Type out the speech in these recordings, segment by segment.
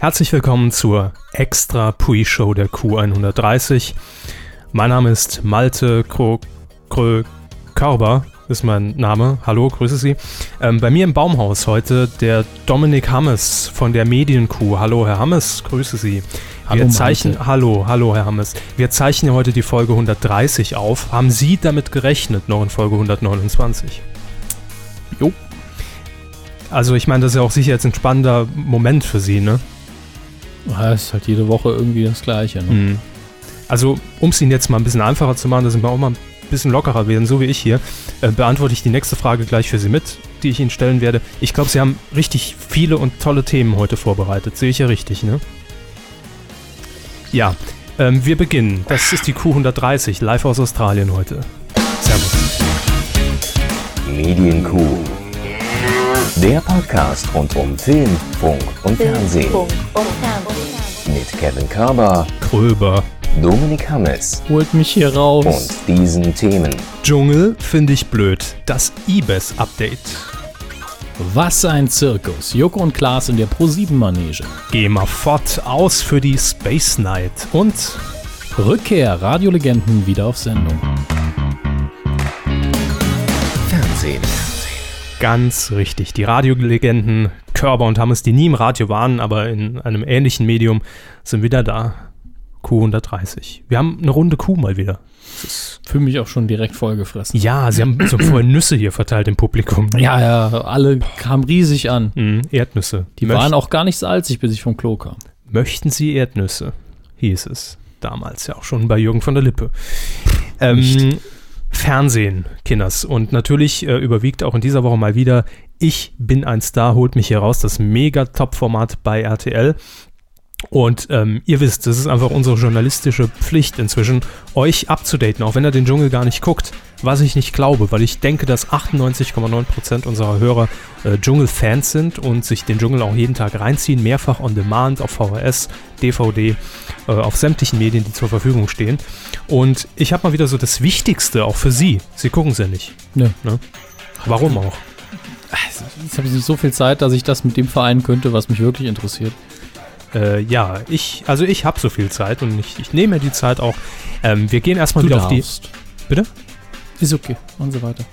Herzlich willkommen zur extra Pre-Show der Q130. Mein Name ist Malte Kro Krö Körber, ist mein Name. Hallo, grüße Sie. Ähm, bei mir im Baumhaus heute der Dominik Hammes von der Medienkuh. Hallo, Herr Hammes, grüße Sie. Hallo, Wir zeichnen, hallo, hallo, Herr Hammes. Wir zeichnen heute die Folge 130 auf. Haben Sie damit gerechnet, noch in Folge 129? Jo. Also ich meine, das ist ja auch sicher jetzt ein spannender Moment für Sie, ne? Ja, ist halt jede Woche irgendwie das Gleiche. Ne? Mhm. Also, um es Ihnen jetzt mal ein bisschen einfacher zu machen, dass Sie mal auch mal ein bisschen lockerer werden, so wie ich hier, äh, beantworte ich die nächste Frage gleich für Sie mit, die ich Ihnen stellen werde. Ich glaube, Sie haben richtig viele und tolle Themen heute vorbereitet. Sehe ich ja richtig, ne? Ja, ähm, wir beginnen. Das ist die Q130, live aus Australien heute. Servus. Medienkuh. Der Podcast rund um Film, Funk und Fernsehen. Funk und Fernsehen. Mit Kevin Körber, Kröber. Dominik Hammes Holt mich hier raus. und diesen Themen. Dschungel finde ich blöd. Das IBES-Update. Was ein Zirkus. Joko und Klaas in der Pro-7-Manege. Geh mal fort aus für die Space Night. Und Rückkehr Radiolegenden wieder auf Sendung. Fernsehen. Ganz richtig. Die Radiolegenden Körber und Hammes, die nie im Radio waren, aber in einem ähnlichen Medium, sind wieder da. Q130. Wir haben eine runde Kuh mal wieder. Fühle mich auch schon direkt vollgefressen. Ja, sie haben so vorher Nüsse hier verteilt im Publikum. Ja, ja, alle kamen riesig an. Mhm, Erdnüsse. Die Möcht- waren auch gar nicht salzig, bis ich vom Klo kam. Möchten Sie Erdnüsse? Hieß es. Damals ja auch schon bei Jürgen von der Lippe. Ähm, Fernsehen, Kinders. Und natürlich äh, überwiegt auch in dieser Woche mal wieder Ich bin ein Star, holt mich hier raus. Das mega-Top-Format bei RTL. Und ähm, ihr wisst, es ist einfach unsere journalistische Pflicht inzwischen, euch abzudaten, auch wenn ihr den Dschungel gar nicht guckt. Was ich nicht glaube, weil ich denke, dass 98,9% unserer Hörer äh, Dschungel-Fans sind und sich den Dschungel auch jeden Tag reinziehen, mehrfach on demand, auf VHS, DVD, äh, auf sämtlichen Medien, die zur Verfügung stehen. Und ich habe mal wieder so das Wichtigste auch für Sie. Sie gucken es ja nicht. Ne. Ne? Warum auch? Jetzt habe ich nicht so viel Zeit, dass ich das mit dem vereinen könnte, was mich wirklich interessiert. Äh, ja, ich, also ich habe so viel Zeit und ich, ich nehme mir die Zeit auch. Ähm, wir gehen erstmal Du wieder auf die. darfst. Bitte? Ist okay. Machen Sie weiter.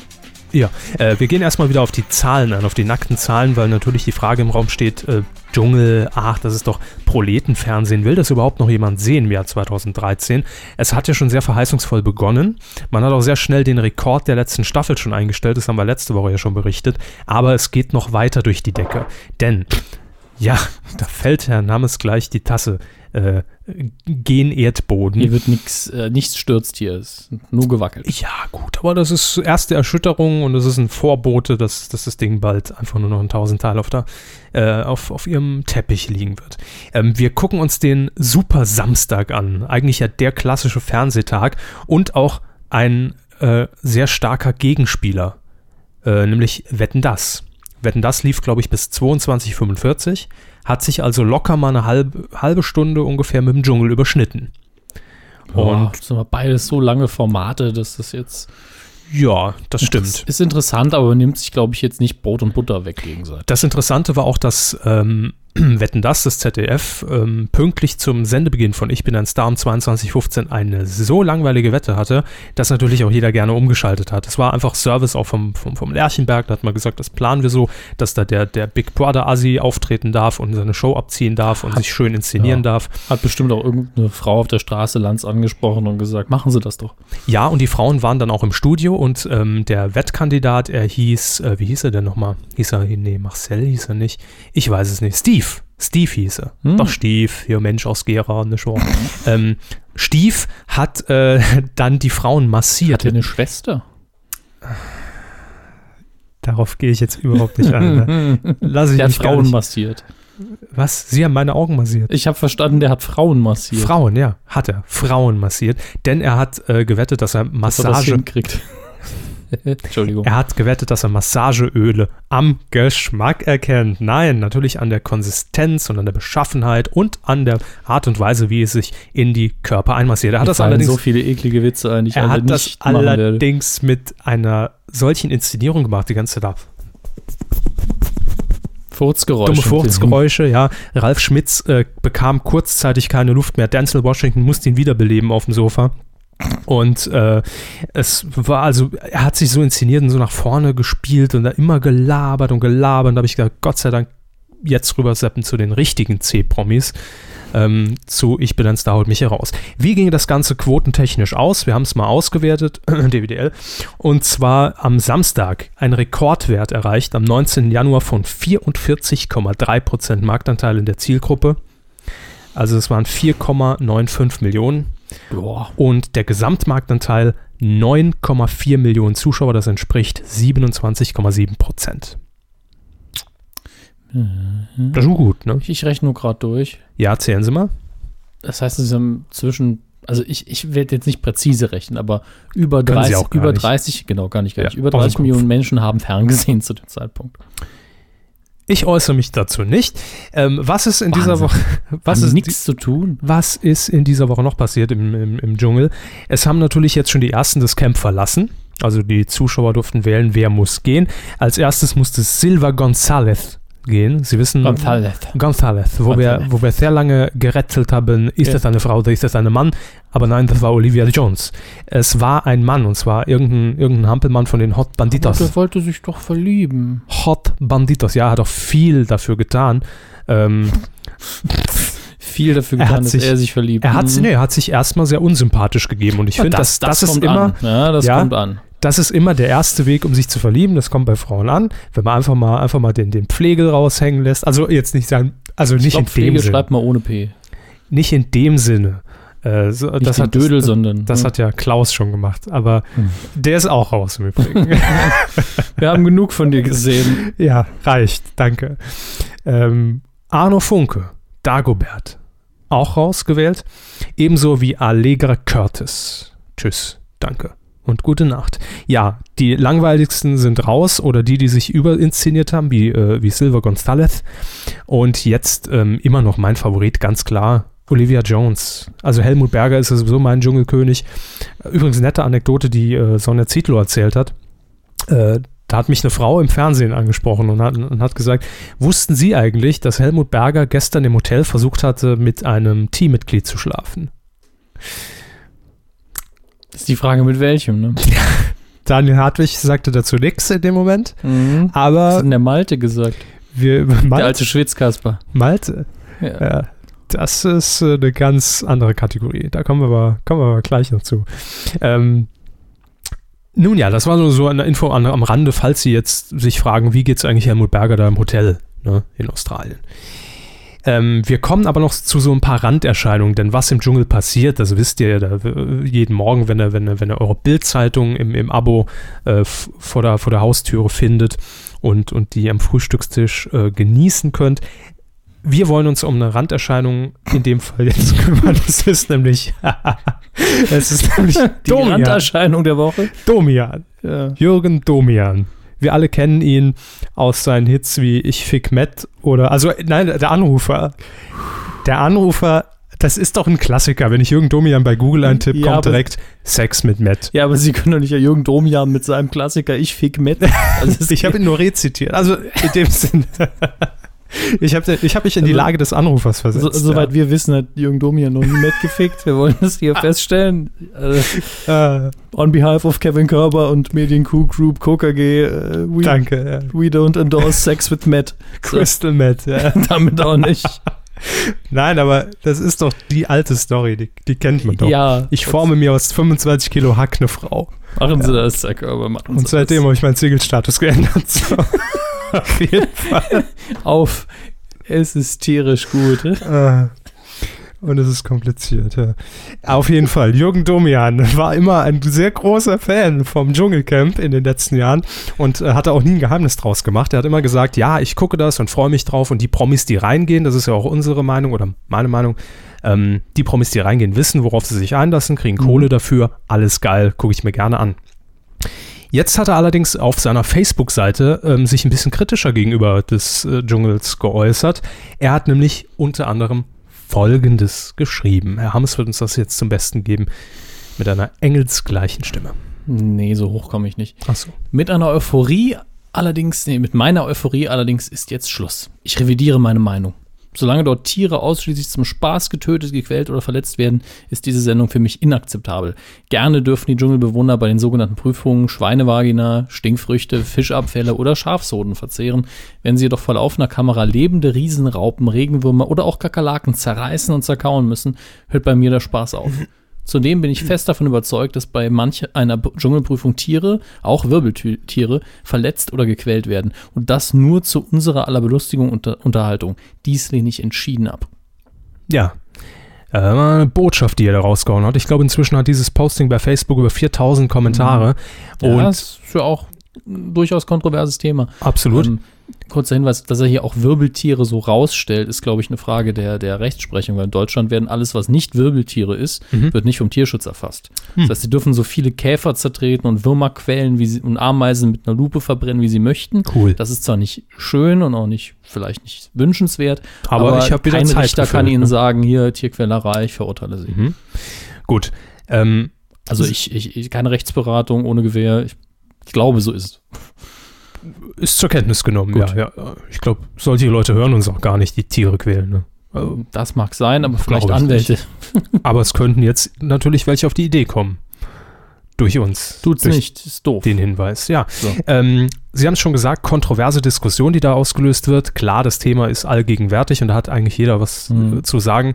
Ja, äh, wir gehen erstmal wieder auf die Zahlen an, auf die nackten Zahlen, weil natürlich die Frage im Raum steht, äh, Dschungel, ach, das ist doch Proletenfernsehen. Will das überhaupt noch jemand sehen im Jahr 2013? Es hat ja schon sehr verheißungsvoll begonnen. Man hat auch sehr schnell den Rekord der letzten Staffel schon eingestellt, das haben wir letzte Woche ja schon berichtet. Aber es geht noch weiter durch die Decke. Denn, ja, da fällt Herr Namens gleich die Tasse. Äh, gen Erdboden. Hier wird nichts, äh, nichts stürzt hier. Es ist nur gewackelt. Ja, gut, aber das ist erste Erschütterung und das ist ein Vorbote, dass, dass das Ding bald einfach nur noch ein Tausendteil auf, der, äh, auf, auf ihrem Teppich liegen wird. Ähm, wir gucken uns den Super Samstag an. Eigentlich ja der klassische Fernsehtag und auch ein äh, sehr starker Gegenspieler, äh, nämlich Wetten Das. Wetten Das lief, glaube ich, bis 22.45 hat sich also locker mal eine halbe, halbe Stunde ungefähr mit dem Dschungel überschnitten. Und das sind beides so lange Formate, dass das jetzt. Ja, das stimmt. Ist interessant, aber nimmt sich, glaube ich, jetzt nicht Brot und Butter weg gegenseitig. Das Interessante war auch, dass ähm, Wetten das, das ZDF, ähm, pünktlich zum Sendebeginn von Ich bin ein Star um 22.15 eine so langweilige Wette hatte, dass natürlich auch jeder gerne umgeschaltet hat. Es war einfach Service auch vom, vom, vom Lerchenberg, da hat man gesagt, das planen wir so, dass da der, der Big Brother Assi auftreten darf und seine Show abziehen darf und sich schön inszenieren Ja. darf. Hat bestimmt auch irgendeine Frau auf der Straße Lanz angesprochen und gesagt, machen Sie das doch. Ja, und die Frauen waren dann auch im Studio und ähm, der Wettkandidat, er hieß, äh, wie hieß er denn nochmal? Hieß er, nee, Marcel hieß er nicht. Ich weiß es nicht. Steve. Steve hieß er. Hm. Doch, Steve, hier Mensch aus Gera, ne Show. ähm, Steve hat äh, dann die Frauen massiert. Hat er eine Schwester? Darauf gehe ich jetzt überhaupt nicht ein. Ne? Lass ich Der hat mich gar Frauen nicht. massiert. Was? Sie haben meine Augen massiert. Ich habe verstanden, der hat Frauen massiert. Frauen, ja, hat er. Frauen massiert. Denn er hat äh, gewettet, dass er Dass er Massage hinkriegt. Entschuldigung. Er hat gewettet, dass er Massageöle am Geschmack erkennt. Nein, natürlich an der Konsistenz und an der Beschaffenheit und an der Art und Weise, wie es sich in die Körper einmassiert. Er hat das allerdings, so viele eklige Witze ein, er hat das machen werde. allerdings mit einer solchen Inszenierung gemacht, die ganze Zeit. Furzgeräusche. dumme Furzgeräusche, ja. Ralf Schmitz äh, bekam kurzzeitig keine Luft mehr. Denzel Washington musste ihn wiederbeleben auf dem Sofa. Und äh, es war also, er hat sich so inszeniert und so nach vorne gespielt und da immer gelabert und gelabert. Und da habe ich gedacht, Gott sei Dank, jetzt rüberseppen zu den richtigen C-Promis. Ähm, zu Ich bin ein Star, holt mich hier raus. Wie ging das Ganze quotentechnisch aus? Wir haben es mal ausgewertet, DWDL. Und zwar am Samstag ein Rekordwert erreicht, am 19. Januar von 44,3% Marktanteil in der Zielgruppe. Also es waren 4,95 Millionen. Boah. Und der Gesamtmarktanteil 9,4 Millionen Zuschauer, das entspricht 27,7 Prozent. Das ist schon gut, ne? Ich rechne nur gerade durch. Ja, zählen Sie mal. Das heißt, es sind zwischen, also ich, ich werde jetzt nicht präzise rechnen, aber über Können Sie 30, auch gar über nicht. 30, genau, gar nicht, gar Ja, nicht. Über aus dem 30 Kopf. Millionen Menschen haben ferngesehen zu dem Zeitpunkt. Ich äußere mich dazu nicht. Ähm, was ist in dieser Wahnsinn. Woche, was haben ist, nichts zu tun. was ist in dieser Woche noch passiert im, im, im Dschungel? Es haben natürlich jetzt schon die ersten das Camp verlassen. Also die Zuschauer durften wählen, wer muss gehen. Als erstes musste Silva González gehen. Sie wissen, González. González, wo wir, González. wo wir sehr lange gerätselt haben, ist Ja. das eine Frau oder ist das ein Mann? Aber nein, das war Olivia Jones. Es war ein Mann und zwar irgendein, irgendein Hampelmann von den Hot Aber Banditos. der wollte sich doch verlieben. Hot Banditos, ja, hat auch viel dafür getan. Ähm, Viel dafür Er getan, hat dass sich- er sich verliebt. er hat, Mhm. nee, er hat sich erstmal sehr unsympathisch gegeben und ich Ja, finde, das, das, ist kommt immer, an. Ja, das Ja. kommt an. das ist immer der erste Weg, um sich zu verlieben. Das kommt bei Frauen an, wenn man einfach mal, einfach mal den, den Pflegel raushängen lässt. Also jetzt nicht sagen, also Ich nicht glaub, in dem Pflege Sinne. schreibt mal ohne P. Nicht in dem Sinne. Äh, so, Nicht das hat Dödel, das, sondern. Das hm. hat ja Klaus schon gemacht, aber Hm. der ist auch raus im Übrigen. Wir haben genug von dir gesehen. ja, reicht, danke. Ähm, Arno Funke, Dagobert, auch rausgewählt. Ebenso wie Allegra Curtis. Tschüss, danke und gute Nacht. Ja, die langweiligsten sind raus oder die, die sich überinszeniert haben, wie, äh, wie Silver Gonzalez. Und jetzt ähm, immer noch mein Favorit, ganz klar. Olivia Jones. Also Helmut Berger ist ja sowieso mein Dschungelkönig. Übrigens nette Anekdote, die äh, Sonja Zietlow erzählt hat. Äh, da hat mich eine Frau im Fernsehen angesprochen und hat, und hat gesagt, wussten Sie eigentlich, dass Helmut Berger gestern im Hotel versucht hatte, mit einem Teammitglied zu schlafen? Das ist die Frage, mit welchem, ne? Daniel Hartwig sagte dazu nichts in dem Moment, Mhm. Was hat aber denn der Malte gesagt? wir, Der Malte, alte Schwitzkasper. Malte Ja. ja, das ist äh, eine ganz andere Kategorie. Da kommen wir aber, kommen wir aber gleich noch zu. Ähm, nun ja, das war so, so eine Info an, am Rande, falls Sie jetzt sich fragen, wie geht es eigentlich Helmut Berger da im Hotel ne, in Australien. Ähm, wir kommen aber noch zu so ein paar Randerscheinungen, denn was im Dschungel passiert, das wisst ihr ja jeden Morgen, wenn ihr, wenn ihr, wenn ihr eure Bildzeitung im, im Abo äh, vor, der, vor der Haustüre findet und, und die am Frühstückstisch äh, genießen könnt. Wir wollen uns um eine Randerscheinung in dem Fall jetzt kümmern. Das ist nämlich, es ist nämlich Die Domian. Randerscheinung der Woche. Domian. Ja. Jürgen Domian. Wir alle kennen ihn aus seinen Hits wie Ich fick Matt oder, also nein, der Anrufer. Der Anrufer, das ist doch ein Klassiker. Wenn ich Jürgen Domian bei Google eintippe, Ja, kommt direkt Sex mit Matt. ja, aber Sie können doch nicht ja Jürgen Domian mit seinem Klassiker Ich fick mit. Also Ich habe ihn nur rezitiert. Also in dem Sinne. Ich habe ich hab mich in die Also- Lage des Anrufers versetzt. so, soweit wir wissen, hat Jürgen Domian noch nie mitgefickt. Wir wollen das hier feststellen. Also, ja. äh, on behalf of Kevin Körber und Mediencoup Group KKG, äh, we, danke. Ja. we don't endorse sex with Matt. So, Crystal Matt, ja. damit auch nicht. Nein, aber das ist doch die alte Story, die, die kennt man doch. Ja. Ich forme mir aus 25 Kilo Hack eine Frau. Machen Sie das, Herr Körber. Machen Und Sie seitdem habe ich meinen Single-Status geändert. So. Auf jeden Fall. auf. Es ist tierisch gut. Äh, Und es ist kompliziert, ja. Auf jeden Fall, Jürgen Domian war immer ein sehr großer Fan vom Dschungelcamp in den letzten Jahren und äh, hatte auch nie ein Geheimnis draus gemacht. Er hat immer gesagt, ja, ich gucke das und freue mich drauf und die Promis, die reingehen, das ist ja auch unsere Meinung oder meine Meinung, ähm, die Promis, die reingehen, wissen, worauf sie sich einlassen, kriegen Kohle dafür, alles geil, gucke ich mir gerne an. Jetzt hat er allerdings auf seiner Facebook-Seite ähm, sich ein bisschen kritischer gegenüber des äh, Dschungels geäußert. Er hat nämlich unter anderem Folgendes geschrieben. Herr Hammes wird uns das jetzt zum Besten geben mit einer engelsgleichen Stimme. Nee, so hoch komme ich nicht. Achso. Mit einer Euphorie allerdings, nee, mit meiner Euphorie allerdings ist jetzt Schluss. Ich revidiere meine Meinung. Solange dort Tiere ausschließlich zum Spaß getötet, gequält oder verletzt werden, ist diese Sendung für mich inakzeptabel. Gerne dürfen die Dschungelbewohner bei den sogenannten Prüfungen Schweinevagina, Stinkfrüchte, Fischabfälle oder Schafsoden verzehren, wenn sie jedoch vor laufender Kamera lebende Riesenraupen, Regenwürmer oder auch Kakerlaken zerreißen und zerkauen müssen, hört bei mir der Spaß auf. Zudem bin ich fest davon überzeugt, dass bei manch einer Dschungelprüfung Tiere, auch Wirbeltiere, verletzt oder gequält werden. Und das nur zu unserer aller Belustigung und Unter Unterhaltung. Dies lehne ich entschieden ab. Ja. Äh, eine Botschaft, die er da rausgehauen hat. Ich glaube, inzwischen hat dieses Posting bei Facebook über 4000 Kommentare. Ja, Und das ist ja auch ein durchaus kontroverses Thema. absolut. Ähm, kurzer Hinweis, dass er hier auch Wirbeltiere so rausstellt, ist, glaube ich, eine Frage der, der Rechtsprechung, weil in Deutschland werden alles, was nicht Wirbeltiere ist, Mhm. wird nicht vom Tierschutz erfasst. Hm. Das heißt, sie dürfen so viele Käfer zertreten und Würmer quälen wie sie, und Ameisen mit einer Lupe verbrennen, wie sie möchten. cool. Das ist zwar nicht schön und auch nicht, vielleicht nicht wünschenswert, Aber ich habe wieder kein Zeit Richter dafür, kann Ihnen ne? sagen, hier Tierquälerei, ich verurteile Sie. Mhm. Gut. Ähm, Also ich, ich, ich, keine Rechtsberatung ohne Gewehr. Ich, ich glaube, so ist es. Ist zur Kenntnis genommen, Gut. ja, ja. Ich glaube, solche Leute hören uns auch gar nicht, die Tiere quälen. Ne? Also, Das mag sein, aber vielleicht Anwälte. aber es könnten jetzt natürlich welche auf die Idee kommen. Durch uns. Tut's durch nicht, ist doof. Den Hinweis, ja. So. Ähm, Sie haben es schon gesagt, kontroverse Diskussion, die da ausgelöst wird. Klar, das Thema ist allgegenwärtig und da hat eigentlich jeder was Mhm. äh, zu sagen.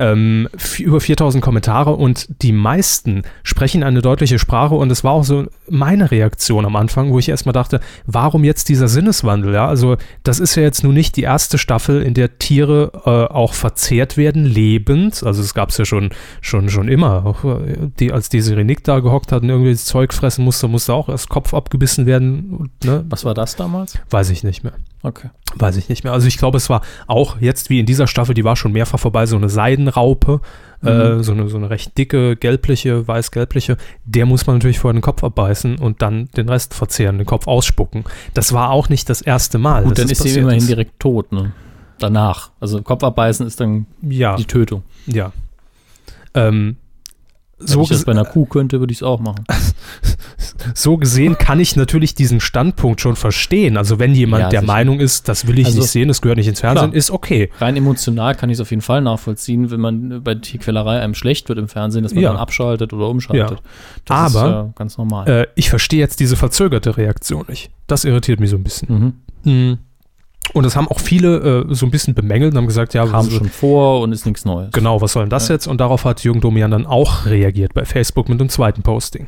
Ähm, über 4000 Kommentare und die meisten sprechen eine deutliche Sprache und es war auch so meine Reaktion am Anfang, wo ich erstmal dachte, warum jetzt dieser Sinneswandel? Ja, also das ist ja jetzt nun nicht die erste Staffel, in der Tiere äh, auch verzehrt werden, lebend. Also es gab es ja schon, schon, schon immer. Auch, äh, die, als die Nick da gehockt hat und irgendwie das Zeug fressen musste, musste auch erst Kopf abgebissen werden. Ne? Was war das damals? Weiß ich nicht mehr. Okay. Weiß ich nicht mehr. Also ich glaube, es war auch jetzt wie in dieser Staffel, die war schon mehrfach vorbei, so eine Seidenraupe, äh, so, eine, so eine recht dicke, gelbliche, weiß-gelbliche. Der muss man natürlich vorher den Kopf abbeißen und dann den Rest verzehren, den Kopf ausspucken. Das war auch nicht das erste Mal. Gut, dann ist sie immerhin ist. direkt tot, ne? Danach. Also Kopf abbeißen ist dann Ja, die Tötung. ja. Ähm, Wenn so, ich das bei einer Kuh könnte, würde ich es auch machen. so gesehen kann ich natürlich diesen Standpunkt schon verstehen. Also wenn jemand Ja, der sicher. Meinung ist, das will ich Also- nicht sehen, das gehört nicht ins Fernsehen, Klar. ist okay. Rein emotional kann ich es auf jeden Fall nachvollziehen, wenn man bei Tierquälerei einem schlecht wird im Fernsehen, dass man Ja. dann abschaltet oder umschaltet. Ja. Das ist Aber- ja ganz normal. Äh, ich verstehe jetzt diese verzögerte Reaktion nicht. Das irritiert mich so ein bisschen. mhm. Mhm. Und das haben auch viele äh, so ein bisschen bemängelt und haben gesagt, ja, Kam schon vor und ist nichts Neues. genau, was soll denn das Ja. jetzt? Und darauf hat Jürgen Domian dann auch reagiert bei Facebook mit einem zweiten Posting.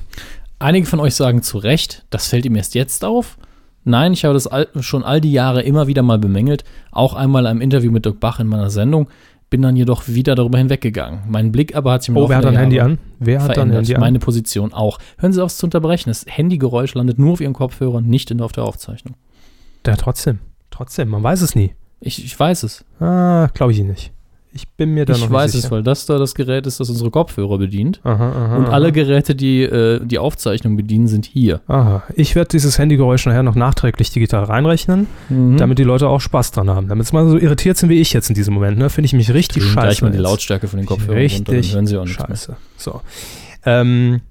Einige von euch sagen zu Recht, das fällt ihm erst jetzt auf. Nein, ich habe das all, schon all die Jahre immer wieder mal bemängelt, auch einmal im Interview mit Dirk Bach in meiner Sendung, bin dann jedoch wieder darüber hinweggegangen. Mein Blick aber hat sich im Oh, wer hat ein Handy an? Wer hat verändert. Handy an? Meine Position auch. Hören Sie auf es zu unterbrechen. Das Handygeräusch landet nur auf Ihren Kopfhörern, nicht in, auf der Aufzeichnung. Ja, trotzdem. Trotzdem, man weiß es nie. Ich, ich weiß es. Ah, glaube ich nicht. Ich bin mir da noch Ich nicht weiß sicher. es, weil das da das Gerät ist, das unsere Kopfhörer bedient. Aha, aha, Und aha. alle Geräte, die äh, die Aufzeichnung bedienen, sind hier. Aha. Ich werde dieses Handygeräusch nachher noch nachträglich digital reinrechnen, Mhm. damit die Leute auch Spaß dran haben. Damit sie mal so irritiert sind wie ich jetzt in diesem Moment, ne? Finde ich mich richtig Drehen scheiße. gleich mal die. Lautstärke von den Kopfhörern runter, Richtig dann hören Sie auch nichts mehr. scheiße. So. Ähm,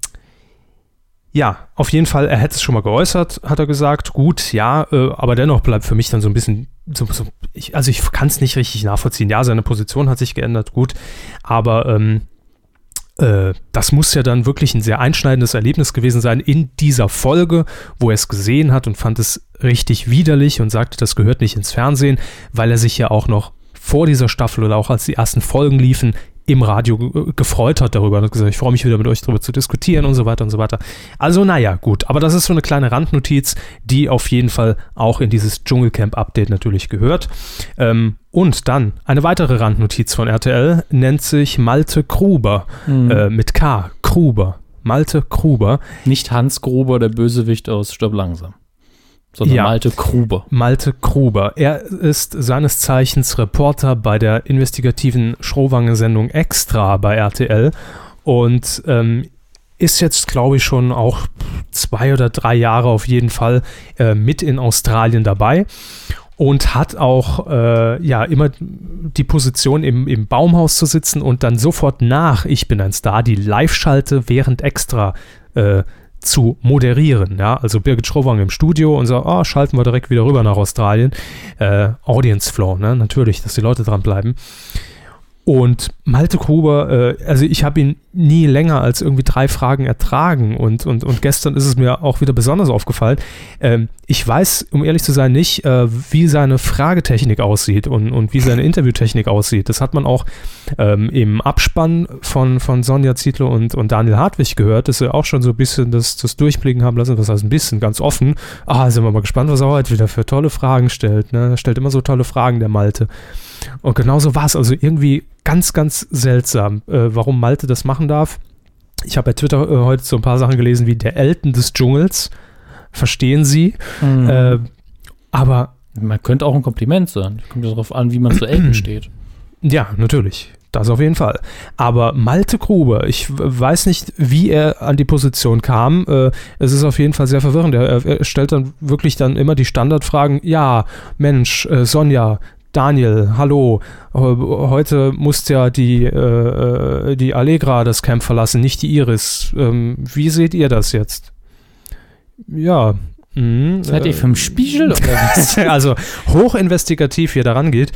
ja, auf jeden Fall, er hätte es schon mal geäußert, hat er gesagt. Gut, ja, äh, aber dennoch bleibt für mich dann so ein bisschen, so, so, ich, also ich kann es nicht richtig nachvollziehen. Ja, seine Position hat sich geändert, gut, aber ähm, äh, das muss ja dann wirklich ein sehr einschneidendes Erlebnis gewesen sein in dieser Folge, wo er es gesehen hat und fand es richtig widerlich und sagte, das gehört nicht ins Fernsehen, weil er sich ja auch noch vor dieser Staffel oder auch als die ersten Folgen liefen, im Radio ge- gefreut hat darüber und hat gesagt, ich freue mich wieder mit euch darüber zu diskutieren und so weiter und so weiter. Also naja, gut, aber das ist so eine kleine Randnotiz, die auf jeden Fall auch in dieses Dschungelcamp-Update natürlich gehört. Ähm, und dann eine weitere Randnotiz von RTL nennt sich Malte Gruber Mhm. äh, mit K, Gruber. Malte Gruber. Nicht Hans Gruber, der Bösewicht aus Stirb langsam. Sondern Ja. Malte Gruber. Malte Gruber. Er ist seines Zeichens Reporter bei der investigativen Schrowange-Sendung Extra bei RTL und ähm, ist jetzt, glaube ich, schon auch zwei oder drei Jahre auf jeden Fall äh, mit in Australien dabei und hat auch äh, ja immer die Position im, im Baumhaus zu sitzen und dann sofort nach Ich bin ein Star die Live-Schalte während Extra äh, zu moderieren. Ja, also Birgit Schrowang im Studio und so, ah, schalten wir direkt wieder rüber nach Australien. Äh, Audience Flow, ne? natürlich, dass die Leute dranbleiben. Und Malte Gruber, äh, also ich habe ihn nie länger als irgendwie drei Fragen ertragen und, und, und gestern ist es mir auch wieder besonders aufgefallen. Ähm, ich weiß, um ehrlich zu sein, nicht, äh, wie seine Fragetechnik aussieht und, und wie seine Interviewtechnik aussieht. Das hat man auch ähm, im Abspann von, von Sonja Zietlow und, und Daniel Hartwig gehört, dass sie auch schon so ein bisschen das, das Durchblicken haben lassen, was heißt ein bisschen, ganz offen. Ah, sind wir mal gespannt, was er heute wieder für tolle Fragen stellt. Ne? Er stellt immer so tolle Fragen, der Malte. Und genauso war es. Also irgendwie ganz, ganz seltsam, äh, warum Malte das machen darf. Ich habe bei Twitter äh, heute so ein paar Sachen gelesen wie der Elton des Dschungels. Verstehen Sie? Mhm. Äh, aber Man könnte auch ein Kompliment sein. Kommt ja darauf an, wie man zu Elton steht. ja, natürlich. Das auf jeden Fall. Aber Malte Gruber, ich weiß nicht, wie er an die Position kam. Äh, es ist auf jeden Fall sehr verwirrend. Er, er stellt dann wirklich dann immer die Standardfragen. Ja, Mensch, äh, Sonja, Daniel, hallo. Heute muss ja die, äh, äh, die Allegra das Camp verlassen, nicht die Iris. Ähm, wie seht ihr das jetzt? Ja. Mhm, Seid ihr äh, vom Spiegel oder was? also hochinvestigativ hier daran geht.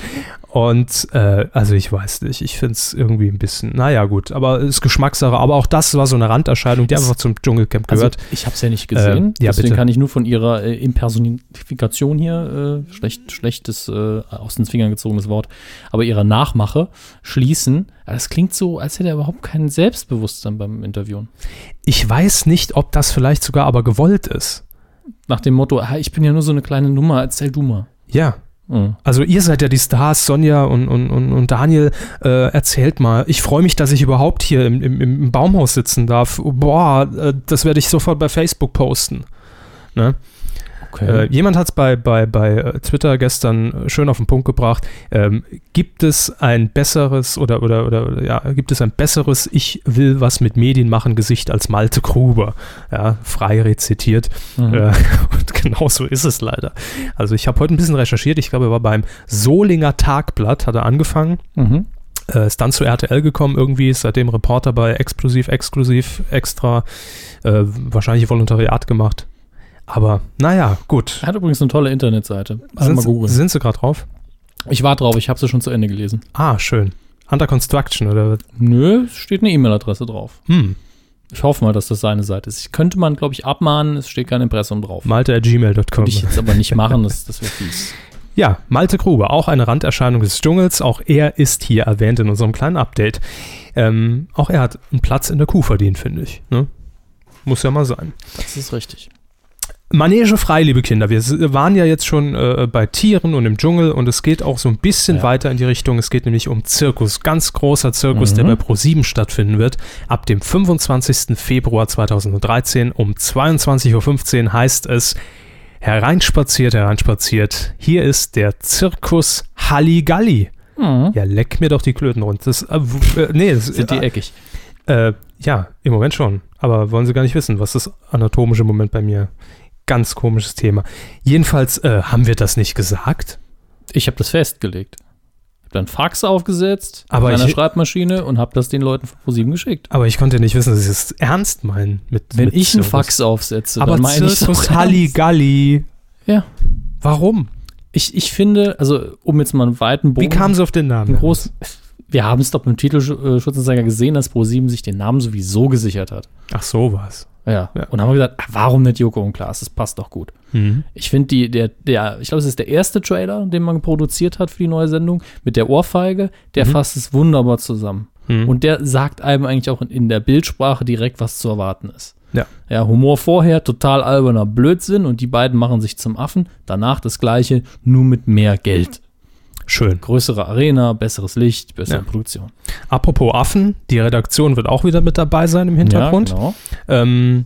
Und äh, also ich weiß nicht, ich finde es irgendwie ein bisschen, naja gut, aber es ist Geschmackssache, aber auch das war so eine Randerscheinung, die einfach zum Dschungelcamp Also, gehört. ich habe es ja nicht gesehen. Ähm, ja, deswegen bitte. kann ich nur von ihrer äh, Impersonifikation hier, äh, schlecht, schlechtes, äh, aus den Fingern gezogenes Wort, aber ihrer Nachmache schließen. Das klingt so, als hätte er überhaupt kein Selbstbewusstsein beim Interviewen. ich weiß nicht, ob das vielleicht sogar aber gewollt ist. Nach dem Motto, ah, ich bin ja nur so eine kleine Nummer, erzähl du mal. Ja. Mhm. Also ihr seid ja die Stars, Sonja und, und, und, und Daniel, äh, erzählt mal. Ich freue mich, dass ich überhaupt hier im, im, im Baumhaus sitzen darf. Boah, äh, das werde ich sofort bei Facebook posten. Ne? Okay. Äh, jemand hat es bei, bei, bei äh, Twitter gestern äh, schön auf den Punkt gebracht. Ähm, gibt es ein besseres oder, oder, oder, ja, gibt es ein besseres Ich will was mit Medien machen Gesicht als Malte Gruber? Ja, frei rezitiert. Mhm. Äh, und genau so ist es leider. Also ich habe heute ein bisschen recherchiert. Ich glaube, er war beim Solinger Tagblatt, hat er angefangen. Mhm. Äh, ist dann zu RTL gekommen irgendwie, ist seitdem Reporter bei Explosiv, Exklusiv, Extra, äh, wahrscheinlich Volontariat gemacht. Aber naja, gut. Er hat übrigens eine tolle Internetseite. Also Sind, mal googeln. sind Sie gerade drauf? Ich war drauf, ich habe sie schon zu Ende gelesen. Ah, schön. Under Construction oder Nö, es steht eine E-Mail-Adresse drauf. hm, Ich hoffe mal, dass das seine Seite ist. Könnte man, glaube ich, abmahnen, es steht kein Impressum drauf. malte.gmail.com. Würde ich jetzt aber nicht machen, das, das wäre fies. Ja, Malte Gruber, auch eine Randerscheinung des Dschungels. Auch er ist hier erwähnt in unserem kleinen Update. Ähm, auch er hat einen Platz in der Kuh verdient, finde ich. Ne? Muss ja mal sein. Das ist richtig. Manege frei, liebe Kinder. Wir waren ja jetzt schon äh, bei Tieren und im Dschungel und es geht auch so ein bisschen Ja. weiter in die Richtung. Es geht nämlich um Zirkus. Ganz großer Zirkus, Mhm. der bei Pro7 stattfinden wird. Ab dem 25. Februar 2013 um 22.15 Uhr heißt es Hereinspaziert, hereinspaziert. Hier ist der Zirkus Halligalli. Mhm. Ja, leck mir doch die Klöten rund. Das, äh, äh, nee, das, Sind die eckig? äh, ja, im Moment schon. Aber wollen Sie gar nicht wissen, was das anatomische Moment bei mir. Ganz komisches Thema. Jedenfalls äh, haben wir das nicht gesagt. Ich habe das festgelegt. Ich habe dann Fax aufgesetzt Aber mit einer Schreibmaschine und habe das den Leuten von ProSieben geschickt. Aber ich konnte nicht wissen, dass Sie es ernst meinen. Mit, Wenn mit ich einen. Fax aufsetze, Aber dann meine ich auch Halligalli. Ja. Warum? Ich, ich finde, also um jetzt mal einen weiten Bogen Wie kamen Sie auf den Namen? großen, Wir haben es doch beim Titelschutzanzeiger gesehen, dass ProSieben sich den Namen sowieso gesichert hat. Ach, so war's. Ja. Ja. Und haben wir gesagt, ah, warum nicht Joko und Klaas? Das passt doch gut. Mhm. Ich finde die, der, der, ich glaube, es ist der erste Trailer, den man produziert hat für die neue Sendung, mit der Ohrfeige, der Mhm. fasst es wunderbar zusammen. Mhm. Und der sagt einem eigentlich auch in, in der Bildsprache direkt, was zu erwarten ist. Ja. Ja, Humor vorher, total alberner Blödsinn und die beiden machen sich zum Affen. Danach das Gleiche, nur mit mehr Geld. Schön. Größere Arena, besseres Licht, bessere Ja. Produktion. Apropos Affen, die Redaktion wird auch wieder mit dabei sein im Hintergrund. Ja, genau. Ähm,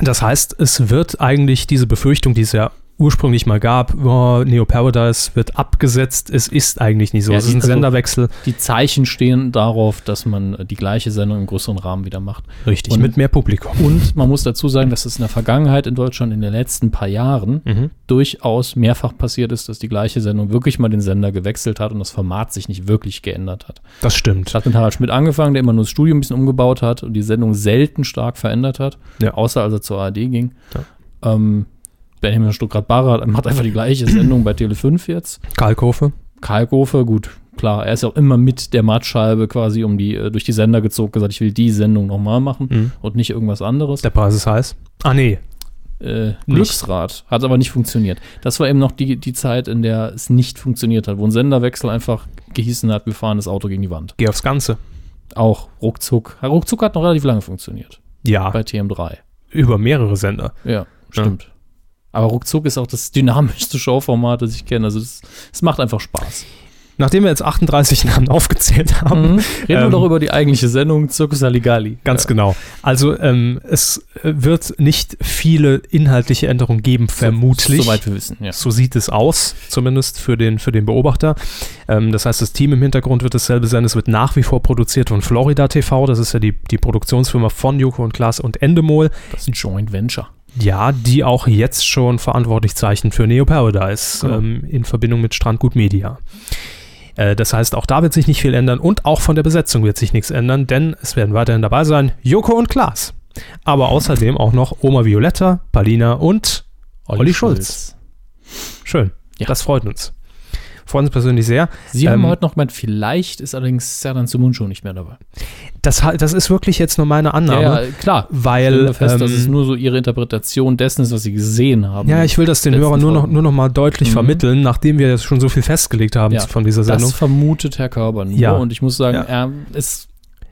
das heißt, es wird eigentlich diese Befürchtung, die es ja ursprünglich mal gab, oh, Neo Paradise wird abgesetzt, es ist eigentlich nicht so. Ja, es ist ein also- Senderwechsel, Die Zeichen stehen darauf, dass man äh, die gleiche Sendung im größeren Rahmen wieder macht. richtig, Und- mit mehr Publikum. Und man muss dazu sagen, dass es in der Vergangenheit in Deutschland in den letzten paar Jahren Mhm. durchaus mehrfach passiert ist, dass die gleiche Sendung wirklich mal den Sender gewechselt hat und das Format sich nicht wirklich geändert hat. Das stimmt. Es hat mit Harald Schmidt angefangen, der immer nur das Studio ein bisschen umgebaut hat und die Sendung selten stark verändert hat, Ja. außer als er zur ARD ging. Ähm, Benjamin Stuttgart-Barre macht einfach die gleiche Sendung bei Tele5 jetzt. Kalkofe. Kalkofe, gut, klar, er ist ja auch immer mit der Mattscheibe quasi um die, äh, durch die Sender gezogen, gesagt, ich will die Sendung nochmal machen Mhm. und nicht irgendwas anderes. Der Preis ist heiß. Ah, nee. äh, Glücksrad. Hat aber nicht funktioniert. Das war eben noch die, die Zeit, in der es nicht funktioniert hat, wo ein Senderwechsel einfach gehießen hat, wir fahren das Auto gegen die Wand. Geh aufs Ganze. Auch ruckzuck. Ja, Ruckzuck hat noch relativ lange funktioniert. Ja, Bei TM3. über mehrere Sender. Ja, stimmt. Aber ruckzuck ist auch das dynamischste Showformat, das ich kenne. Also es macht einfach Spaß. Nachdem wir jetzt 38 Namen aufgezählt haben, Mhm. Reden wir Ähm, doch über die eigentliche Sendung Circus Saligali. Ganz genau. Also ähm, es äh, wird nicht viele inhaltliche Änderungen geben, vermutlich. Soweit wir wissen, ja. So sieht es aus, zumindest für den, für den Beobachter. Ähm, das heißt, das Team im Hintergrund wird dasselbe sein. Es wird nach wie vor produziert von Florida TV. Das ist ja die, die Produktionsfirma von Joko und Klaas und Endemol. Das ist ein Joint Venture. Ja, die auch jetzt schon verantwortlich zeichnen für Neo Paradise Genau. ähm, in Verbindung mit Strandgut Media. Äh, das heißt, auch da wird sich nicht viel ändern und auch von der Besetzung wird sich nichts ändern, denn es werden weiterhin dabei sein Joko und Klaas. Aber außerdem auch noch Oma Violetta, Palina und Olli Schulz. Schön. Ja. Das freut uns. Freut uns persönlich sehr. Sie haben Ähm, heute noch gemeint, vielleicht ist allerdings Serdan Sumuncu nicht mehr dabei. Das, das ist wirklich jetzt nur meine Annahme, Ja, ja, klar. weil Stellen wir fest, dass ähm, es nur so ihre Interpretation dessen ist, was sie gesehen haben. Ja, ich will das den Hörern nur noch, nur noch mal deutlich Mhm. vermitteln, nachdem wir jetzt schon so viel festgelegt haben Ja, von dieser das Sendung. vermutet Herr Körber nur. Ja. Und ich muss sagen, er, es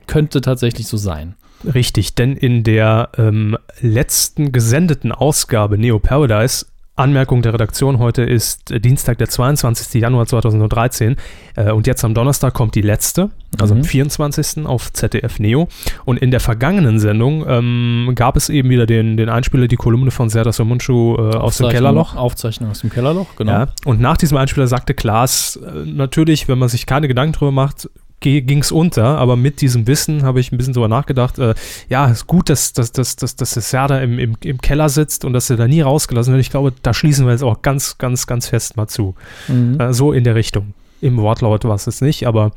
könnte tatsächlich so sein. Richtig, denn in der ähm, letzten gesendeten Ausgabe Neo Paradise, Anmerkung der Redaktion, heute ist äh, Dienstag, der 22. Januar 2013 äh, und jetzt am Donnerstag kommt die letzte, also Mhm. am 24. auf ZDF Neo. Und in der vergangenen Sendung ähm, gab es eben wieder den, den Einspieler, die Kolumne von Serdar Somuncu äh, aus dem Kellerloch. Aufzeichnung aus dem Kellerloch, genau. Ja, und nach diesem Einspieler sagte Klaas, äh, natürlich, wenn man sich keine Gedanken drüber macht, ging es unter, aber mit diesem Wissen habe ich ein bisschen drüber nachgedacht. Äh, ja, ist gut, dass, dass, dass, dass, dass der Serda im, im, im Keller sitzt und dass er da nie rausgelassen wird. Ich glaube, da schließen wir jetzt auch ganz, ganz, ganz fest mal zu. Mhm. Äh, so in der Richtung. Im Wortlaut war es jetzt nicht, aber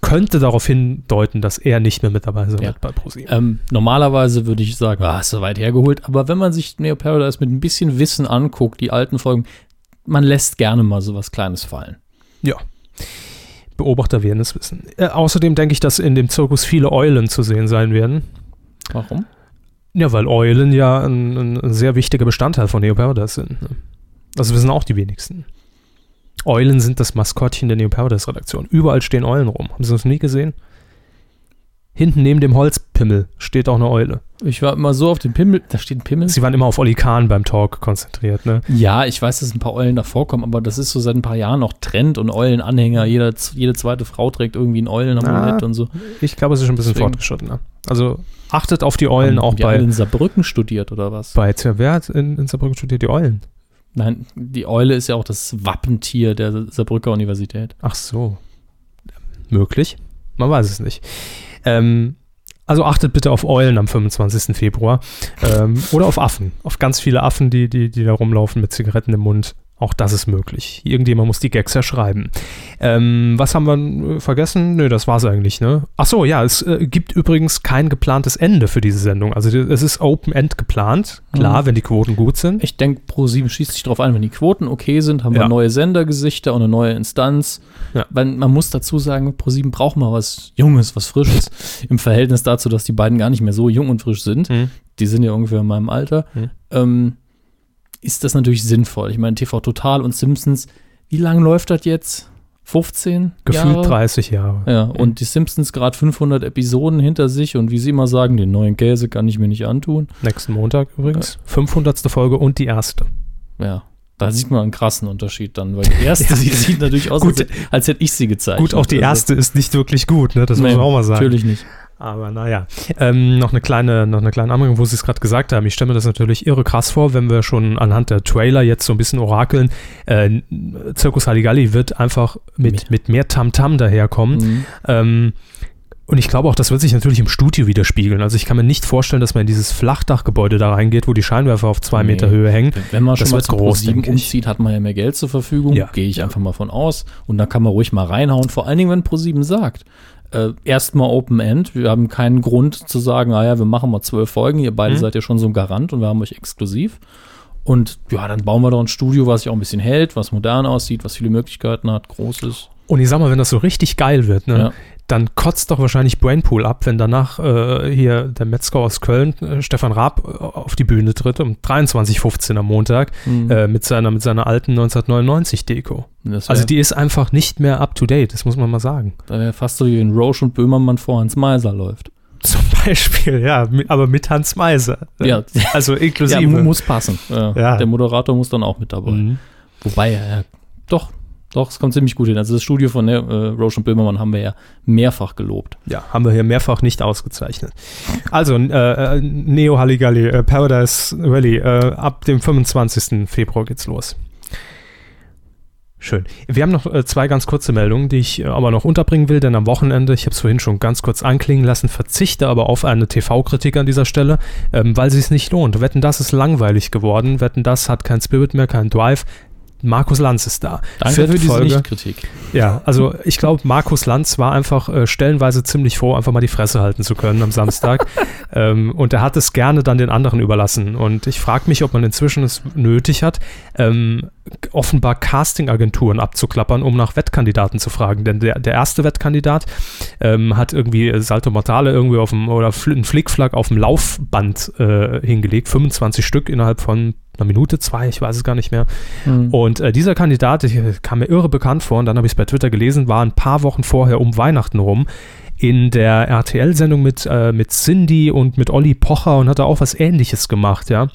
könnte darauf hindeuten, dass er nicht mehr mit dabei sein Ja. wird bei ProSieben. Ähm, normalerweise würde ich sagen, ah, ist so weit hergeholt. Aber wenn man sich Neo Paradise mit ein bisschen Wissen anguckt, die alten Folgen, man lässt gerne mal sowas Kleines fallen. Ja. Beobachter werden es wissen. Äh, außerdem denke ich, dass in dem Zirkus viele Eulen zu sehen sein werden. Warum? Ja, weil Eulen ja ein, ein sehr wichtiger Bestandteil von Neo Paradise sind. ne? Das wissen auch die wenigsten. Eulen sind das Maskottchen der Neo Paradise Redaktion. Überall stehen Eulen rum. Haben Sie das nie gesehen? Hinten neben dem Holzpimmel steht auch eine Eule. Ich war immer so auf den Pimmel, da steht ein Pimmel. Sie waren immer auf Olli Kahn beim Talk konzentriert, ne? Ja, ich weiß, dass ein paar Eulen da vorkommen, aber das ist so seit ein paar Jahren noch Trend und Eulenanhänger. Jeder, jede zweite Frau trägt irgendwie ein Eulenamulett Ah. und so. Ich glaube, es ist schon ein bisschen Deswegen- fortgeschrittener. Also achtet auf die Eulen Haben auch die bei, in Saarbrücken studiert oder was? bei tja, wer hat in, in Saarbrücken studiert? Die Eulen. Nein, die Eule ist ja auch das Wappentier der Saarbrücker Universität. Ach so. Möglich. Man weiß es nicht. Ähm, also achtet bitte auf Eulen am 25. Februar. Ähm, oder auf Affen. Auf ganz viele Affen, die, die, die da rumlaufen mit Zigaretten im Mund. Auch das ist möglich. Irgendjemand muss die Gags ja schreiben. Ähm, was haben wir äh, vergessen? Nö, das war's eigentlich, ne? Ach so, ja, es äh, gibt übrigens kein geplantes Ende für diese Sendung. Also es ist Open-End geplant. Klar, Mhm. wenn die Quoten gut sind. Ich denke, Pro7 schießt sich darauf ein, wenn die Quoten okay sind, haben Ja. wir neue Sendergesichter und eine neue Instanz. Ja. Weil man muss dazu sagen, Pro7 braucht mal was Junges, was Frisches. Im Verhältnis dazu, dass die beiden gar nicht mehr so jung und frisch sind. Hm. Die sind ja ungefähr in meinem Alter. Hm. Ähm, ist das natürlich sinnvoll. Ich meine, TV Total und Simpsons, wie lange läuft das jetzt? 15 Gefühlt Jahre? 30 Jahre. Ja, und die Simpsons gerade 500 Episoden hinter sich und wie sie immer sagen, den neuen Käse kann ich mir nicht antun. Nächsten Montag übrigens. 500. Folge und die erste. Ja, da sieht man einen krassen Unterschied dann, weil die erste, sie sieht natürlich aus, Gut. als, hätte- als hätte ich sie gezeigt. Gut, auch die Also, erste ist nicht wirklich gut, ne? Das muss nee, man auch mal sagen. Natürlich nicht. Aber naja, ähm, noch eine kleine, noch eine kleine Anmerkung, wo Sie es gerade gesagt haben. Ich stelle mir das natürlich irre krass vor, wenn wir schon anhand der Trailer jetzt so ein bisschen orakeln. Äh, Zirkus Halligalli wird einfach mit, Mit. mehr Tamtam daherkommen. Mhm. Ähm, und ich glaube auch, das wird sich natürlich im Studio widerspiegeln. Also ich kann mir nicht vorstellen, dass man in dieses Flachdachgebäude da reingeht, wo die Scheinwerfer auf zwei Nee. Meter Höhe hängen. Wenn- man schon Das mal wird zu groß, denke ich. umzieht, hat man ja mehr Geld zur Verfügung. Ja. Gehe ich einfach mal von aus. Und da kann man ruhig mal reinhauen. Vor allen Dingen, wenn ProSieben sagt, äh, erstmal Open End. Wir haben keinen Grund zu sagen, naja, wir machen mal zwölf Folgen. Ihr beide Mhm. seid ja schon so ein Garant und wir haben euch exklusiv. Und ja, dann bauen wir doch ein Studio, was sich auch ein bisschen hält, was modern aussieht, was viele Möglichkeiten hat, groß ist. Und ich sag mal, wenn das so richtig geil wird, ne, Ja. Dann kotzt doch wahrscheinlich Brainpool ab, wenn danach äh, hier der Metzger aus Köln, äh, Stefan Raab, äh, auf die Bühne tritt um 23.15 am Montag Mhm. äh, mit, seiner, mit seiner alten 1999-Deko. Das Also die ist einfach nicht mehr up to date, das muss man mal sagen. da wäre fast so wie wenn Roche und Böhmermann vor Hans Meiser läuft. Zum Beispiel, ja, aber mit Hans Meiser. Ja. Also Ja, inklusive. mu- muss passen. Ja. Ja. Der Moderator muss dann auch mit dabei. Mhm. Wobei, ja, ja, doch, doch, es kommt ziemlich gut hin. Also das Studio von äh, Roche und Böhmermann haben wir ja mehrfach gelobt. Ja, haben wir hier mehrfach nicht ausgezeichnet. Also, äh, äh, Neo Halligalli, äh, Paradise Rally, äh, ab dem 25. Februar geht's los. Schön. Wir haben noch äh, zwei ganz kurze Meldungen, die ich äh, aber noch unterbringen will, denn am Wochenende, ich habe es vorhin schon ganz kurz anklingen lassen, verzichte aber auf eine TV-Kritik an dieser Stelle, ähm, weil sie es nicht lohnt. Wetten, das ist langweilig geworden. Wetten, das hat kein Spirit mehr, kein Drive. Markus Lanz ist da. Danke Vierte für diese Folge. Nichtkritik. Ja, also ich glaube, Markus Lanz war einfach äh, stellenweise ziemlich froh, einfach mal die Fresse halten zu können am Samstag. ähm, und er hat es gerne dann den anderen überlassen. Und ich frage mich, ob man inzwischen es nötig hat, ähm, offenbar Castingagenturen abzuklappern, um nach Wettkandidaten zu fragen. Denn der, der erste Wettkandidat ähm, hat irgendwie Salto Mortale irgendwie auf dem, oder einen Flickflack auf dem Laufband äh, hingelegt, 25 Stück innerhalb von einer Minute, zwei, ich weiß es gar nicht mehr. Mhm. Und äh, dieser Kandidat, ich, äh, kam mir irre bekannt vor und dann habe ich es bei Twitter gelesen, war ein paar Wochen vorher um Weihnachten rum in der RTL-Sendung mit, äh, mit Cindy und mit Olli Pocher und hat da auch was ähnliches gemacht, ja.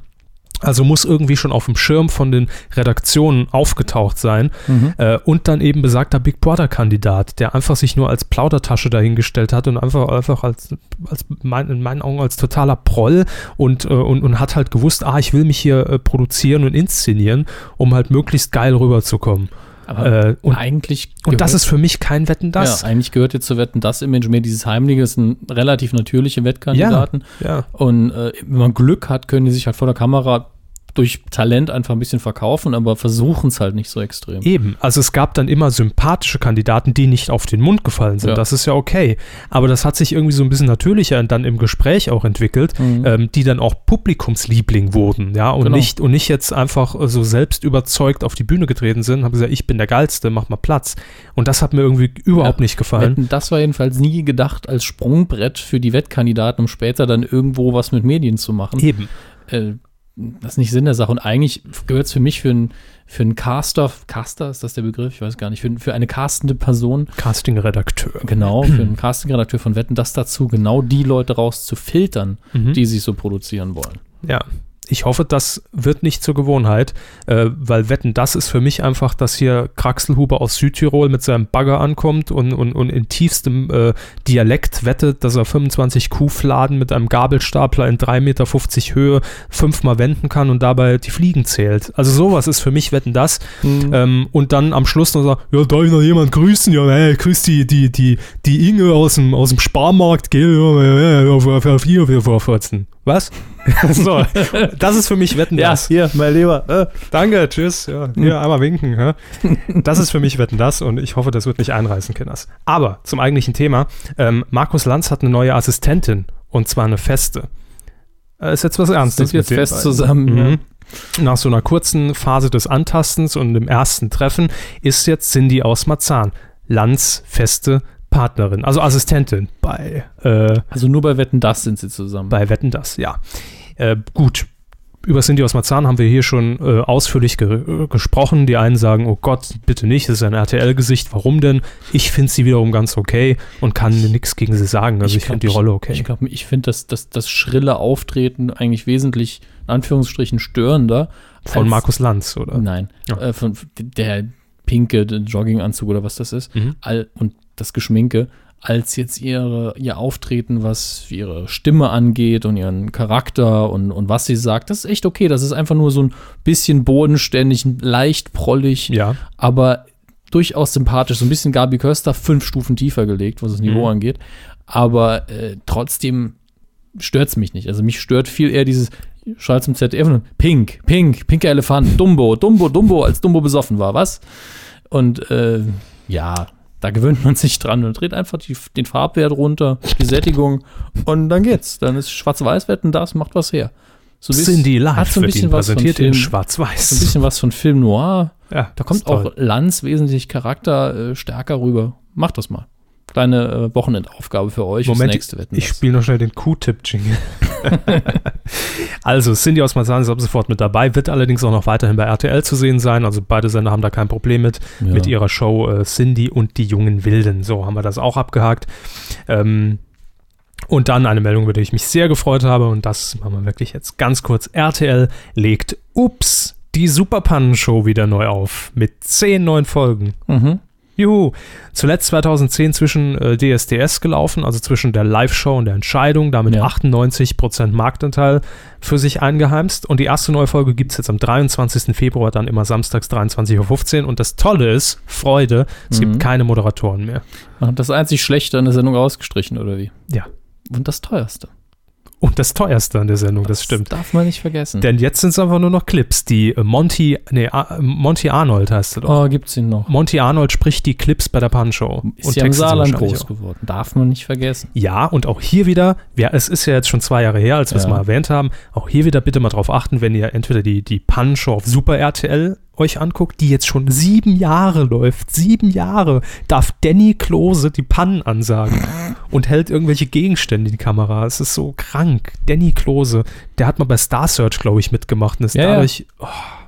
Also muss irgendwie schon auf dem Schirm von den Redaktionen aufgetaucht sein. Mhm. Äh, und dann eben besagter Big Brother-Kandidat, der einfach sich nur als Plaudertasche dahingestellt hat und einfach, einfach als, als mein, in meinen Augen als totaler Proll und, äh, und, und hat halt gewusst, ah, ich will mich hier äh, produzieren und inszenieren, um halt möglichst geil rüberzukommen. Äh, und, eigentlich und das gehört- ist für mich kein Wetten, das. Ja, eigentlich gehört jetzt zu Wetten das Image mehr dieses Heimliche, das sind relativ natürliche Wettkandidaten. Ja. Und äh, wenn man Glück hat, können die sich halt vor der Kamera durch Talent einfach ein bisschen verkaufen, aber versuchen es halt nicht so extrem. Eben, also es gab dann immer sympathische Kandidaten, die nicht auf den Mund gefallen sind. Ja. Das ist ja okay. Aber das hat sich irgendwie so ein bisschen natürlicher dann im Gespräch auch entwickelt, Mhm. ähm, die dann auch Publikumsliebling wurden, ja, und Genau. nicht und nicht jetzt einfach äh, so selbst überzeugt auf die Bühne getreten sind, haben gesagt, ich bin der geilste, mach mal Platz. Und das hat mir irgendwie überhaupt Ja. nicht gefallen. Das war jedenfalls nie gedacht als Sprungbrett für die Wettkandidaten, um später dann irgendwo was mit Medien zu machen. Eben. Äh, das ist nicht Sinn der Sache. Und eigentlich gehört es für mich für einen für einen Caster, Caster ist das der Begriff? Ich weiß gar nicht. Für, für eine castende Person, Casting-Redakteur. genau, für einen Castingredakteur von Wetten, das dazu, genau die Leute rauszufiltern, Mhm. die sich so produzieren wollen. Ja. Ich hoffe, das wird nicht zur Gewohnheit, äh, weil Wetten, das ist für mich einfach, dass hier Kraxelhuber aus Südtirol mit seinem Bagger ankommt und, und, und in tiefstem äh, Dialekt wettet, dass er 25 Kuhfladen mit einem Gabelstapler in 3,50 Meter Höhe fünfmal wenden kann und dabei die Fliegen zählt. Also sowas ist für mich Wetten, das. Ähm, und dann am Schluss noch sagt, ja, darf ich noch jemand grüßen? Ja, hey, grüß die, die, die, die Inge aus dem, aus dem Sparmarkt, gell? Ja, ja, ja, auf, auf, auf hier, auf, auf, Was? so, das ist für mich Wetten, das. hier, mein Lieber. Äh. Danke, tschüss. Ja, hier einmal winken. Ja. Das ist für mich Wetten das und ich hoffe, das wird nicht einreißen, Kinders. Aber zum eigentlichen Thema. Ähm, Markus Lanz hat eine neue Assistentin und zwar eine feste. Äh, ist jetzt was Ernstes. Sind jetzt fest beiden. zusammen? Mhm. Nach so einer kurzen Phase des Antastens und dem ersten Treffen ist jetzt Cindy aus Marzahn Lanz feste Partnerin, also Assistentin bei äh, Also nur bei Wetten, das sind sie zusammen. bei Wetten das, ja. Äh, gut. Über Cindy aus Marzahn haben wir hier schon äh, ausführlich ge äh, gesprochen. Die einen sagen, oh Gott, bitte nicht, das ist ein RTL-Gesicht, warum denn? Ich finde sie wiederum ganz okay und kann nichts gegen sie sagen. Also ich, glaub, finde die Rolle okay. Ich glaube, ich finde das, das, das schrille Auftreten eigentlich wesentlich, in Anführungsstrichen, störender. Von als- Markus Lanz, oder? Nein. Ja. Äh, von, der pinke Jogginganzug oder was das ist. Mhm. All, und das Geschminke als jetzt ihre, ihr Auftreten, was ihre Stimme angeht und ihren Charakter und, und was sie sagt. Das ist echt okay. Das ist einfach nur so ein bisschen bodenständig, leicht prollig, Ja. aber durchaus sympathisch. So ein bisschen Gabi Köster, fünf Stufen tiefer gelegt, was das Niveau Mhm. angeht. Aber äh, trotzdem stört es mich nicht. Also mich stört viel eher dieses Schalt zum ZDF und Pink, Pink, pinker Elefant, Dumbo, Dumbo, Dumbo, als Dumbo besoffen war, was? Und äh, ja, da gewöhnt man sich dran und dreht einfach die, den Farbwert runter, die Sättigung und dann geht's. Dann ist Schwarz-Weiß wetten das, macht was her. So Cindy hat Live so ein bisschen was von präsentiert in Film, so ein Schwarz-Weiß. bisschen was von Film Noir. Ja, Da kommt toll. auch Lanz wesentlich Charakter äh, stärker rüber. Macht das mal. Kleine äh, Wochenendaufgabe für euch. Moment, fürs nächste Wetten. Ich spiele noch schnell den Q-Tip-Jingle. also, Cindy aus Marzahn ist ab sofort mit dabei, wird allerdings auch noch weiterhin bei RTL zu sehen sein. Also, beide Sender haben da kein Problem mit, Ja. mit ihrer Show äh, Cindy und die jungen Wilden. So haben wir das auch abgehakt. Ähm, und dann eine Meldung, über die ich mich sehr gefreut habe, und das machen wir wirklich jetzt ganz kurz. RTL legt, ups, die Superpannen-Show wieder neu auf. Mit zehn neuen Folgen. Mhm. Juhu. Zuletzt 2010 zwischen äh, DSDS gelaufen, also zwischen der Live-Show und der Entscheidung, damit Ja. 98% Marktanteil für sich eingeheimst. Und die erste neue Folge gibt es jetzt am 23. Februar, dann immer samstags 23.15 Uhr. Und das Tolle ist, Freude, es Mhm. gibt keine Moderatoren mehr. Man hat das einzig Schlechte an der Sendung rausgestrichen, oder wie? Ja. Und das teuerste. Und das teuerste an der Sendung, das, stimmt. darf man nicht vergessen. Denn jetzt sind es einfach nur noch Clips, die äh, Monty, nee, A- Monty Arnold heißt doch. oh, gibt's ihn noch. Monty Arnold spricht die Clips bei der Pan-Show. Ist ja im Saarland groß auch. geworden. Darf man nicht vergessen. Ja, und auch hier wieder, ja, es ist ja jetzt schon zwei Jahre her, als wir es Ja. mal erwähnt haben, auch hier wieder bitte mal drauf achten, wenn ihr entweder die, die Pan-Show auf Super RTL euch anguckt, die jetzt schon sieben Jahre läuft, sieben Jahre, darf Danny Klose die Pannen ansagen und hält irgendwelche Gegenstände in die Kamera. Es ist so krank. Danny Klose, der hat mal bei Star Search, glaube ich, mitgemacht und ist Ja, dadurch, oh,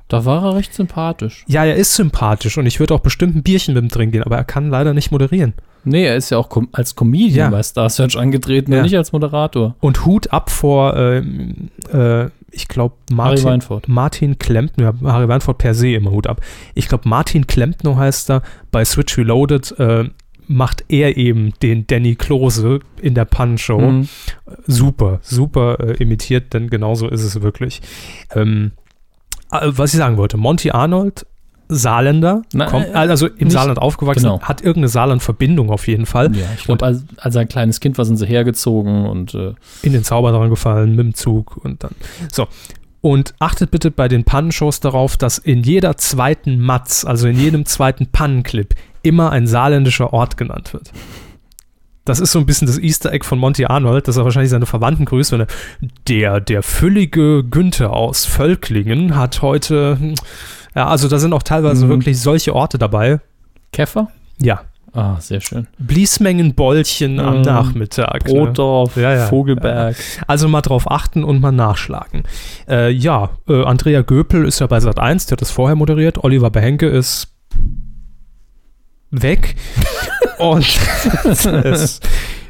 Da war er recht sympathisch. ja, er ist sympathisch und ich würde auch bestimmt ein Bierchen mit ihm trinken gehen, aber er kann leider nicht moderieren. Nee, er ist ja auch als Comedian Ja. bei Star Search angetreten Ja. und nicht als Moderator. Und Hut ab vor, ähm, äh, ich glaube, Martin. Martin Klempner, ja, Harry Weinfurt per se immer Hut ab. Ich glaube, Martin Klempner heißt er, bei Switch Reloaded äh, macht er eben den Danny Klose in der Pan-Show. Mhm. Super, super äh, imitiert, denn genauso ist es wirklich. Ähm, äh, was ich sagen wollte, Monty Arnold, Saarländer, Na, kommt, äh, also im nicht- Saarland aufgewachsen, genau. hat irgendeine Saarland-Verbindung auf jeden Fall. Ja, ich glaube, als, als ein kleines Kind war, sind sie hergezogen und äh, in den Zauber dran gefallen, mit dem Zug und dann. So. Und achtet bitte bei den Pannenshows darauf, dass in jeder zweiten Matz, also in jedem zweiten Pannenclip, immer ein saarländischer Ort genannt wird. Das ist so ein bisschen das Easter Egg von Monty Arnold, dass er wahrscheinlich seine Verwandten grüßt, wenn er, der, der füllige Günther aus Völklingen hat heute, hm, ja, also da sind auch teilweise Mhm. wirklich solche Orte dabei. Käfer? Ja, Ah, sehr schön. Bliesmengenbollchen am Mhm. Nachmittag. ne? Brotdorf, Ja, ja. Vogelberg. Also mal drauf achten und mal nachschlagen. Äh, ja, äh, Andrea Göpel ist ja bei Sat 1, der hat das vorher moderiert. Oliver Behenke ist weg. und es,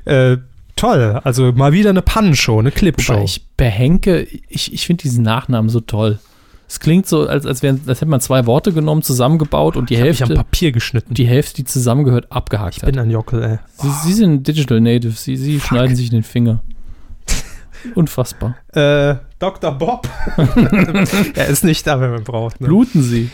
äh, toll. Also mal wieder eine Pannenshow, eine Clipshow. Ich behenke, ich, ich finde diesen Nachnamen so toll. Es klingt so, als, als, wären, als hätte man zwei Worte genommen, zusammengebaut und die ich habe mich am Hälfte, Papier geschnitten. die Hälfte, die zusammengehört, abgehakt ich bin hat. ein Jockel, ey. Sie, sie sind Digital Native, sie, sie schneiden sich den Finger. Unfassbar. Äh, Dr. Bob. er ist nicht da, wenn man braucht. Ne? Bluten sie.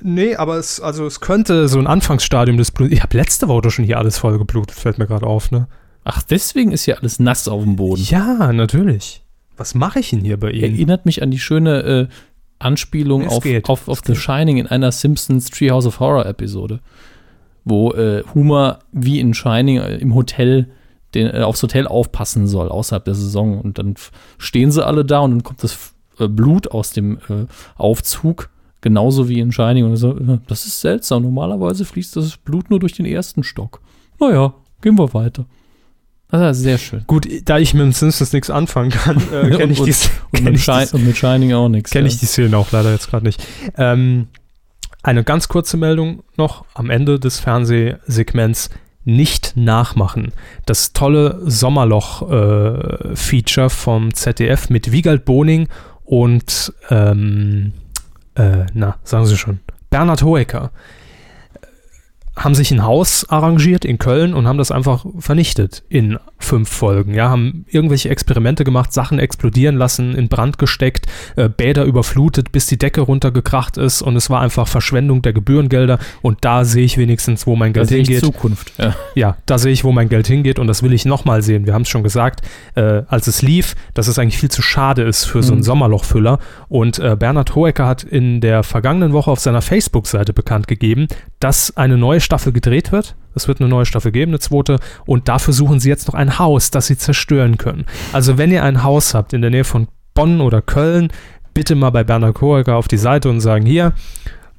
Nee, aber es, also es könnte so ein Anfangsstadium des Blut. Ich habe letzte Woche schon hier alles voll geblutet, fällt mir gerade auf, ne? Ach, deswegen ist hier alles nass auf dem Boden. Ja, natürlich. Was mache ich denn hier bei Ihnen? Erinnert mich an die schöne äh, Anspielung Es auf, geht, auf, auf The. Shining in einer Simpsons Treehouse of Horror Episode, wo äh, Homer wie in Shining äh, im Hotel den, äh, aufs Hotel aufpassen soll, außerhalb der Saison. Und dann stehen sie alle da und dann kommt das äh, Blut aus dem äh, Aufzug, genauso wie in Shining. Und so, äh, das ist seltsam. Normalerweise fließt das Blut nur durch den ersten Stock. Naja, gehen wir weiter. Ist sehr schön. Gut, da ich mit dem Simpsons nichts anfangen kann, äh, kenne ich, Und- die, Und kenn mit, ich, die, und mit Shining auch nichts. kenn ja. ich die Szenen auch leider jetzt gerade nicht. Ähm, eine ganz kurze Meldung noch am Ende des Fernsehsegments. Nicht nachmachen. Das tolle Sommerloch-Feature vom ZDF mit Wiegald Boning und, ähm, äh, na, sagen Sie schon, Bernhard Hoeker. Haben sich ein Haus arrangiert in Köln und haben das einfach vernichtet in fünf Folgen. Ja, haben irgendwelche Experimente gemacht, Sachen explodieren lassen, in Brand gesteckt, äh, Bäder überflutet, bis die Decke runtergekracht ist und es war einfach Verschwendung der Gebührengelder und da sehe ich wenigstens, wo mein Da Geld sehe ich hingeht. Zukunft. Ja. Ja, da sehe ich, wo mein Geld hingeht und das will ich nochmal sehen. Wir haben es schon gesagt, äh, als es lief, dass es eigentlich viel zu schade ist für so einen Mhm. Sommerlochfüller. Und äh, Bernhard Hoecker hat in der vergangenen Woche auf seiner Facebook-Seite bekannt gegeben, dass eine neue Staffel gedreht wird. Es wird eine neue Staffel geben, eine zweite. Und dafür suchen sie jetzt noch ein Haus, das sie zerstören können. Also wenn ihr ein Haus habt in der Nähe von Bonn oder Köln, bitte mal bei Bernhard Hoecker auf die Seite und sagen, hier,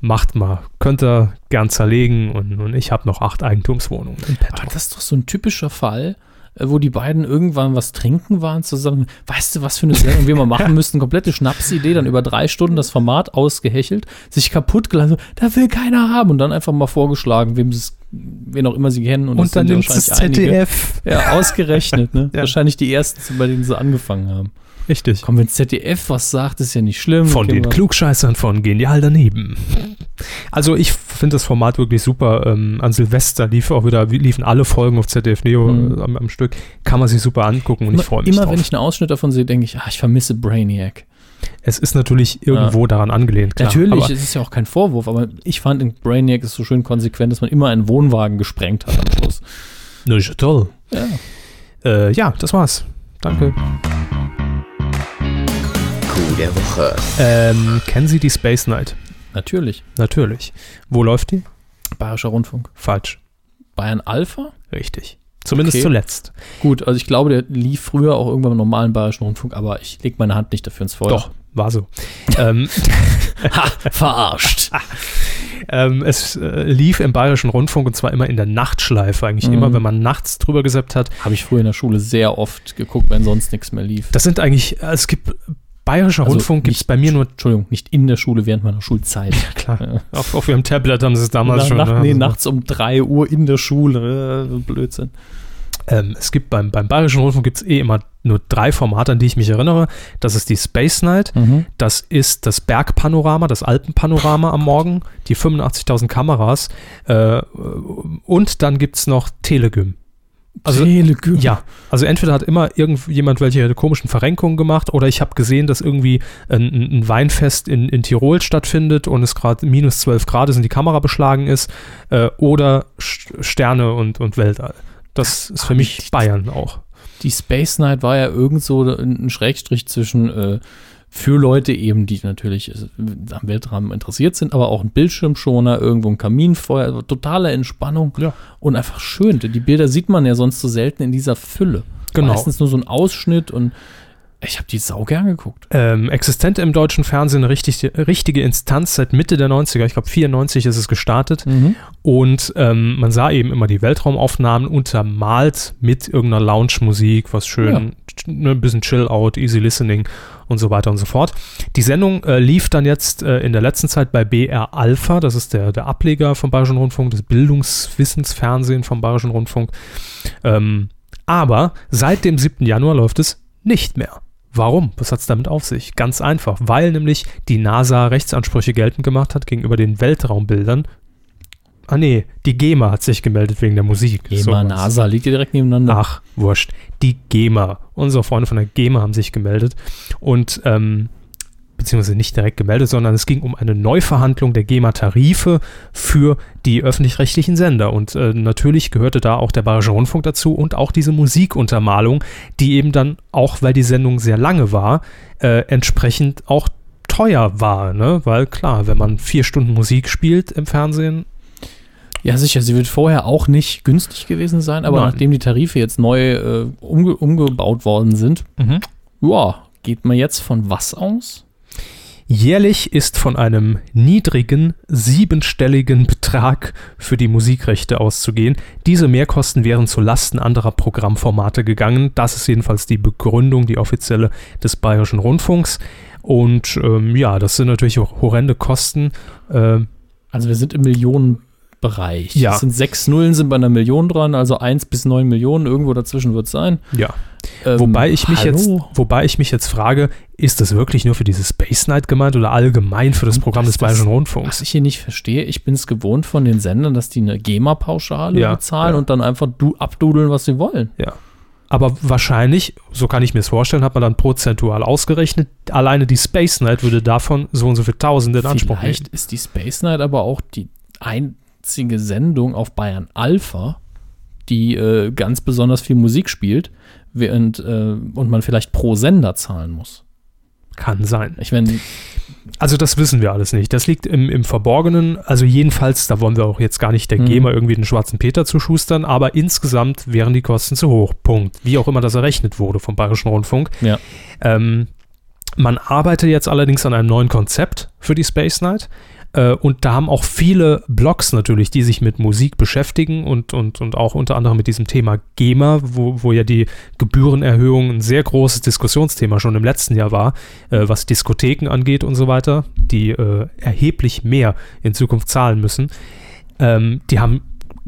macht mal, könnt ihr gern zerlegen und, und ich habe noch acht Eigentumswohnungen Aber Petto. das ist doch so ein typischer Fall, äh, wo die beiden irgendwann was trinken waren zusammen. Weißt du, was für eine Sendung wir mal machen müssten? Komplette Schnapsidee, dann über drei Stunden das Format ausgehechelt, sich kaputt gelassen. Da will keiner haben und dann einfach mal vorgeschlagen, wem es, wen auch immer sie kennen. Und, das Und dann nimmt das wahrscheinlich einige. ZDF. Ja, ausgerechnet, ne? Ja. Wahrscheinlich die ersten, bei denen sie angefangen haben. Richtig. Komm, wenn ZDF was sagt, ist ja nicht schlimm. Von den Klugscheißern von Genial daneben. Also ich finde das Format wirklich super. Ähm, an Silvester lief auch wieder, liefen alle Folgen auf ZDF Neo Mhm. äh, am, am Stück. Kann man sich super angucken und ich freue mich Immer drauf. wenn ich einen Ausschnitt davon sehe, denke ich, ah, ich vermisse Brainiac. Es ist natürlich irgendwo daran angelehnt, klar. Natürlich, Aber, es ist ja auch kein Vorwurf, aber ich fand in Brainiac ist so schön konsequent, dass man immer einen Wohnwagen gesprengt hat am Schluss. ne, ist toll. Ja. Äh, ja, das war's. Danke. Coup der Woche. Ähm, kennen Sie die Space Night? Natürlich. Natürlich. Wo läuft die? Bayerischer Rundfunk. Falsch. Bayern Alpha? Richtig. Zumindest Okay. zuletzt. Gut, also ich glaube, der lief früher auch irgendwann im normalen Bayerischen Rundfunk, aber ich lege meine Hand nicht dafür ins Feuer. Doch, war so. ähm, Ha, verarscht. Ähm, es äh, lief im Bayerischen Rundfunk und zwar immer in der Nachtschleife. Eigentlich Mhm. immer, wenn man nachts drüber gesappt hat. Habe ich früher in der Schule sehr oft geguckt, wenn sonst nichts mehr lief. Das sind eigentlich, äh, es gibt, Bayerischer Also Rundfunk gibt es bei mir nur, Entschuldigung, nicht in der Schule während meiner Schulzeit. klar, Ja. auf, auf ihrem Tablet haben sie es damals Nach, schon. nach, ne? nee, Also, nachts um 3 Uhr in der Schule. Äh, Blödsinn. Ähm, es gibt beim, beim Bayerischen Rundfunk gibt es eh immer nur drei Formate, an die ich mich erinnere. Das ist die Space Night, das ist das Bergpanorama, das Alpenpanorama am Morgen, die 85.000 Kameras äh, und dann gibt es noch Telegym. Also, Telegym. Ja, also entweder hat immer irgendjemand welche komischen Verrenkungen gemacht oder ich habe gesehen, dass irgendwie ein, ein ein Weinfest in, in Tirol stattfindet und es gerade minus 12 Grad ist und die Kamera beschlagen ist äh, oder Sterne und, und Weltall. Das ist für mich Bayern auch. die Space Night war ja irgend so ein Schrägstrich zwischen äh, für Leute eben, die natürlich äh, am Weltraum interessiert sind, aber auch ein Bildschirmschoner, irgendwo ein Kaminfeuer, also totale Entspannung Ja. und einfach schön. Die Bilder sieht man ja sonst so selten in dieser Fülle. Genau. Meistens nur so ein Ausschnitt und ich habe die sau gern geguckt. Ähm, existent im deutschen Fernsehen eine richtig, richtige Instanz seit Mitte der 90er, ich glaube 94 ist es gestartet. Und ähm, man sah eben immer die Weltraumaufnahmen untermalt mit irgendeiner Lounge-Musik, was schön, ne, ein bisschen Chill-Out, Easy Listening und so weiter und so fort. Die Sendung äh, lief dann jetzt äh, in der letzten Zeit bei BR Alpha, das ist der, der Ableger vom Bayerischen Rundfunk, das Bildungswissensfernsehen vom Bayerischen Rundfunk. Ähm, aber seit dem 7. Januar läuft es nicht mehr. Warum? Was hat es damit auf sich? Ganz einfach, weil nämlich die NASA Rechtsansprüche geltend gemacht hat gegenüber den Weltraumbildern. Ah nee, die GEMA hat sich gemeldet wegen der Musik. GEMA, Sowas. NASA, liegt ihr direkt nebeneinander. Ach, wurscht. Die GEMA. Unsere Freunde von der GEMA haben sich gemeldet und ähm, beziehungsweise nicht direkt gemeldet, sondern es ging um eine Neuverhandlung der GEMA-Tarife für die öffentlich-rechtlichen Sender. Und äh, natürlich gehörte da auch der Bayerische Rundfunk dazu und auch diese Musikuntermalung, die eben dann, auch weil die Sendung sehr lange war, äh, entsprechend auch teuer war, ne? Weil klar, wenn man vier Stunden Musik spielt im Fernsehen, Ja, sicher, sie wird vorher auch nicht günstig gewesen sein, aber Nein. nachdem die Tarife jetzt neu äh, umge umgebaut worden sind, ja, geht man jetzt von was aus? Jährlich ist von einem niedrigen, siebenstelligen Betrag für die Musikrechte auszugehen. Diese Mehrkosten wären zu Lasten anderer Programmformate gegangen. Das ist jedenfalls die Begründung, die offizielle des Bayerischen Rundfunks. Und ähm, ja, das sind natürlich horrende Kosten. Ähm, Also wir sind im Millionenbereich. Ja. Es sind sechs Nullen sind bei einer Million dran, also eins bis neun Millionen, irgendwo dazwischen wird es sein. ja, Ähm, Wobei ich mich hallo? jetzt, wobei ich mich jetzt frage, ist das wirklich nur für diese Space Night gemeint oder allgemein für das Programm Das- des Bayerischen Was Rundfunks? ich hier nicht verstehe, ich bin es gewohnt von den Sendern, dass die eine GEMA-Pauschale Ja, bezahlen ja. und dann einfach du abdudeln, was sie wollen. Ja. Aber wahrscheinlich, so kann ich mir es vorstellen, hat man dann prozentual ausgerechnet, alleine die Space Night würde davon so und so viel Tausende in Anspruch Vielleicht nehmen. ist die Space Night aber auch die einzige Sendung auf Bayern Alpha, die äh, ganz besonders viel Musik spielt, während äh, und man vielleicht pro Sender zahlen muss. Kann sein. Ich meine, Also das wissen wir alles nicht. Das liegt im, im Verborgenen. Also jedenfalls, da wollen wir auch jetzt gar nicht der Mhm. GEMA irgendwie den schwarzen Peter zuschustern, aber insgesamt wären die Kosten zu hoch. Punkt. Wie auch immer das errechnet wurde vom Bayerischen Rundfunk. Ja. Ähm, man arbeitet jetzt allerdings an einem neuen Konzept für die Space Night. Äh, und da haben auch viele Blogs natürlich, die sich mit Musik beschäftigen und, und, und auch unter anderem mit diesem Thema GEMA, wo, wo ja die Gebührenerhöhung ein sehr großes Diskussionsthema schon im letzten Jahr war, äh, was Diskotheken angeht und so weiter, die äh, erheblich mehr in Zukunft zahlen müssen. Ähm, die haben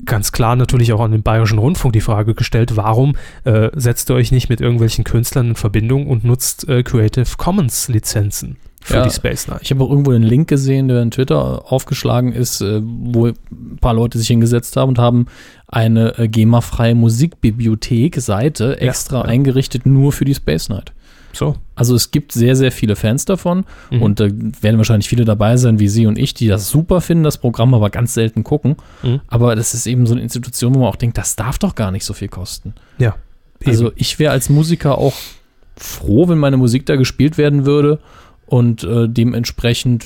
ganz klar natürlich auch an den Bayerischen Rundfunk die Frage gestellt, warum äh, setzt ihr euch nicht mit irgendwelchen Künstlern in Verbindung und nutzt äh, Creative Commons Lizenzen für Ja, die Space Night? ich habe auch irgendwo einen Link gesehen, der in Twitter aufgeschlagen ist, äh, wo ein paar Leute sich hingesetzt haben und haben eine äh, GEMA-freie Musikbibliothek-Seite Ja, extra ja. eingerichtet, nur für die Space Night. So. Also es gibt sehr, sehr viele Fans davon Mhm. und da werden wahrscheinlich viele dabei sein, wie Sie und ich, die das super finden, das Programm aber ganz selten gucken. Mhm. Aber das ist eben so eine Institution, wo man auch denkt, das darf doch gar nicht so viel kosten. Ja. Also ich wäre als Musiker auch froh, wenn meine Musik da gespielt werden würde und äh, dementsprechend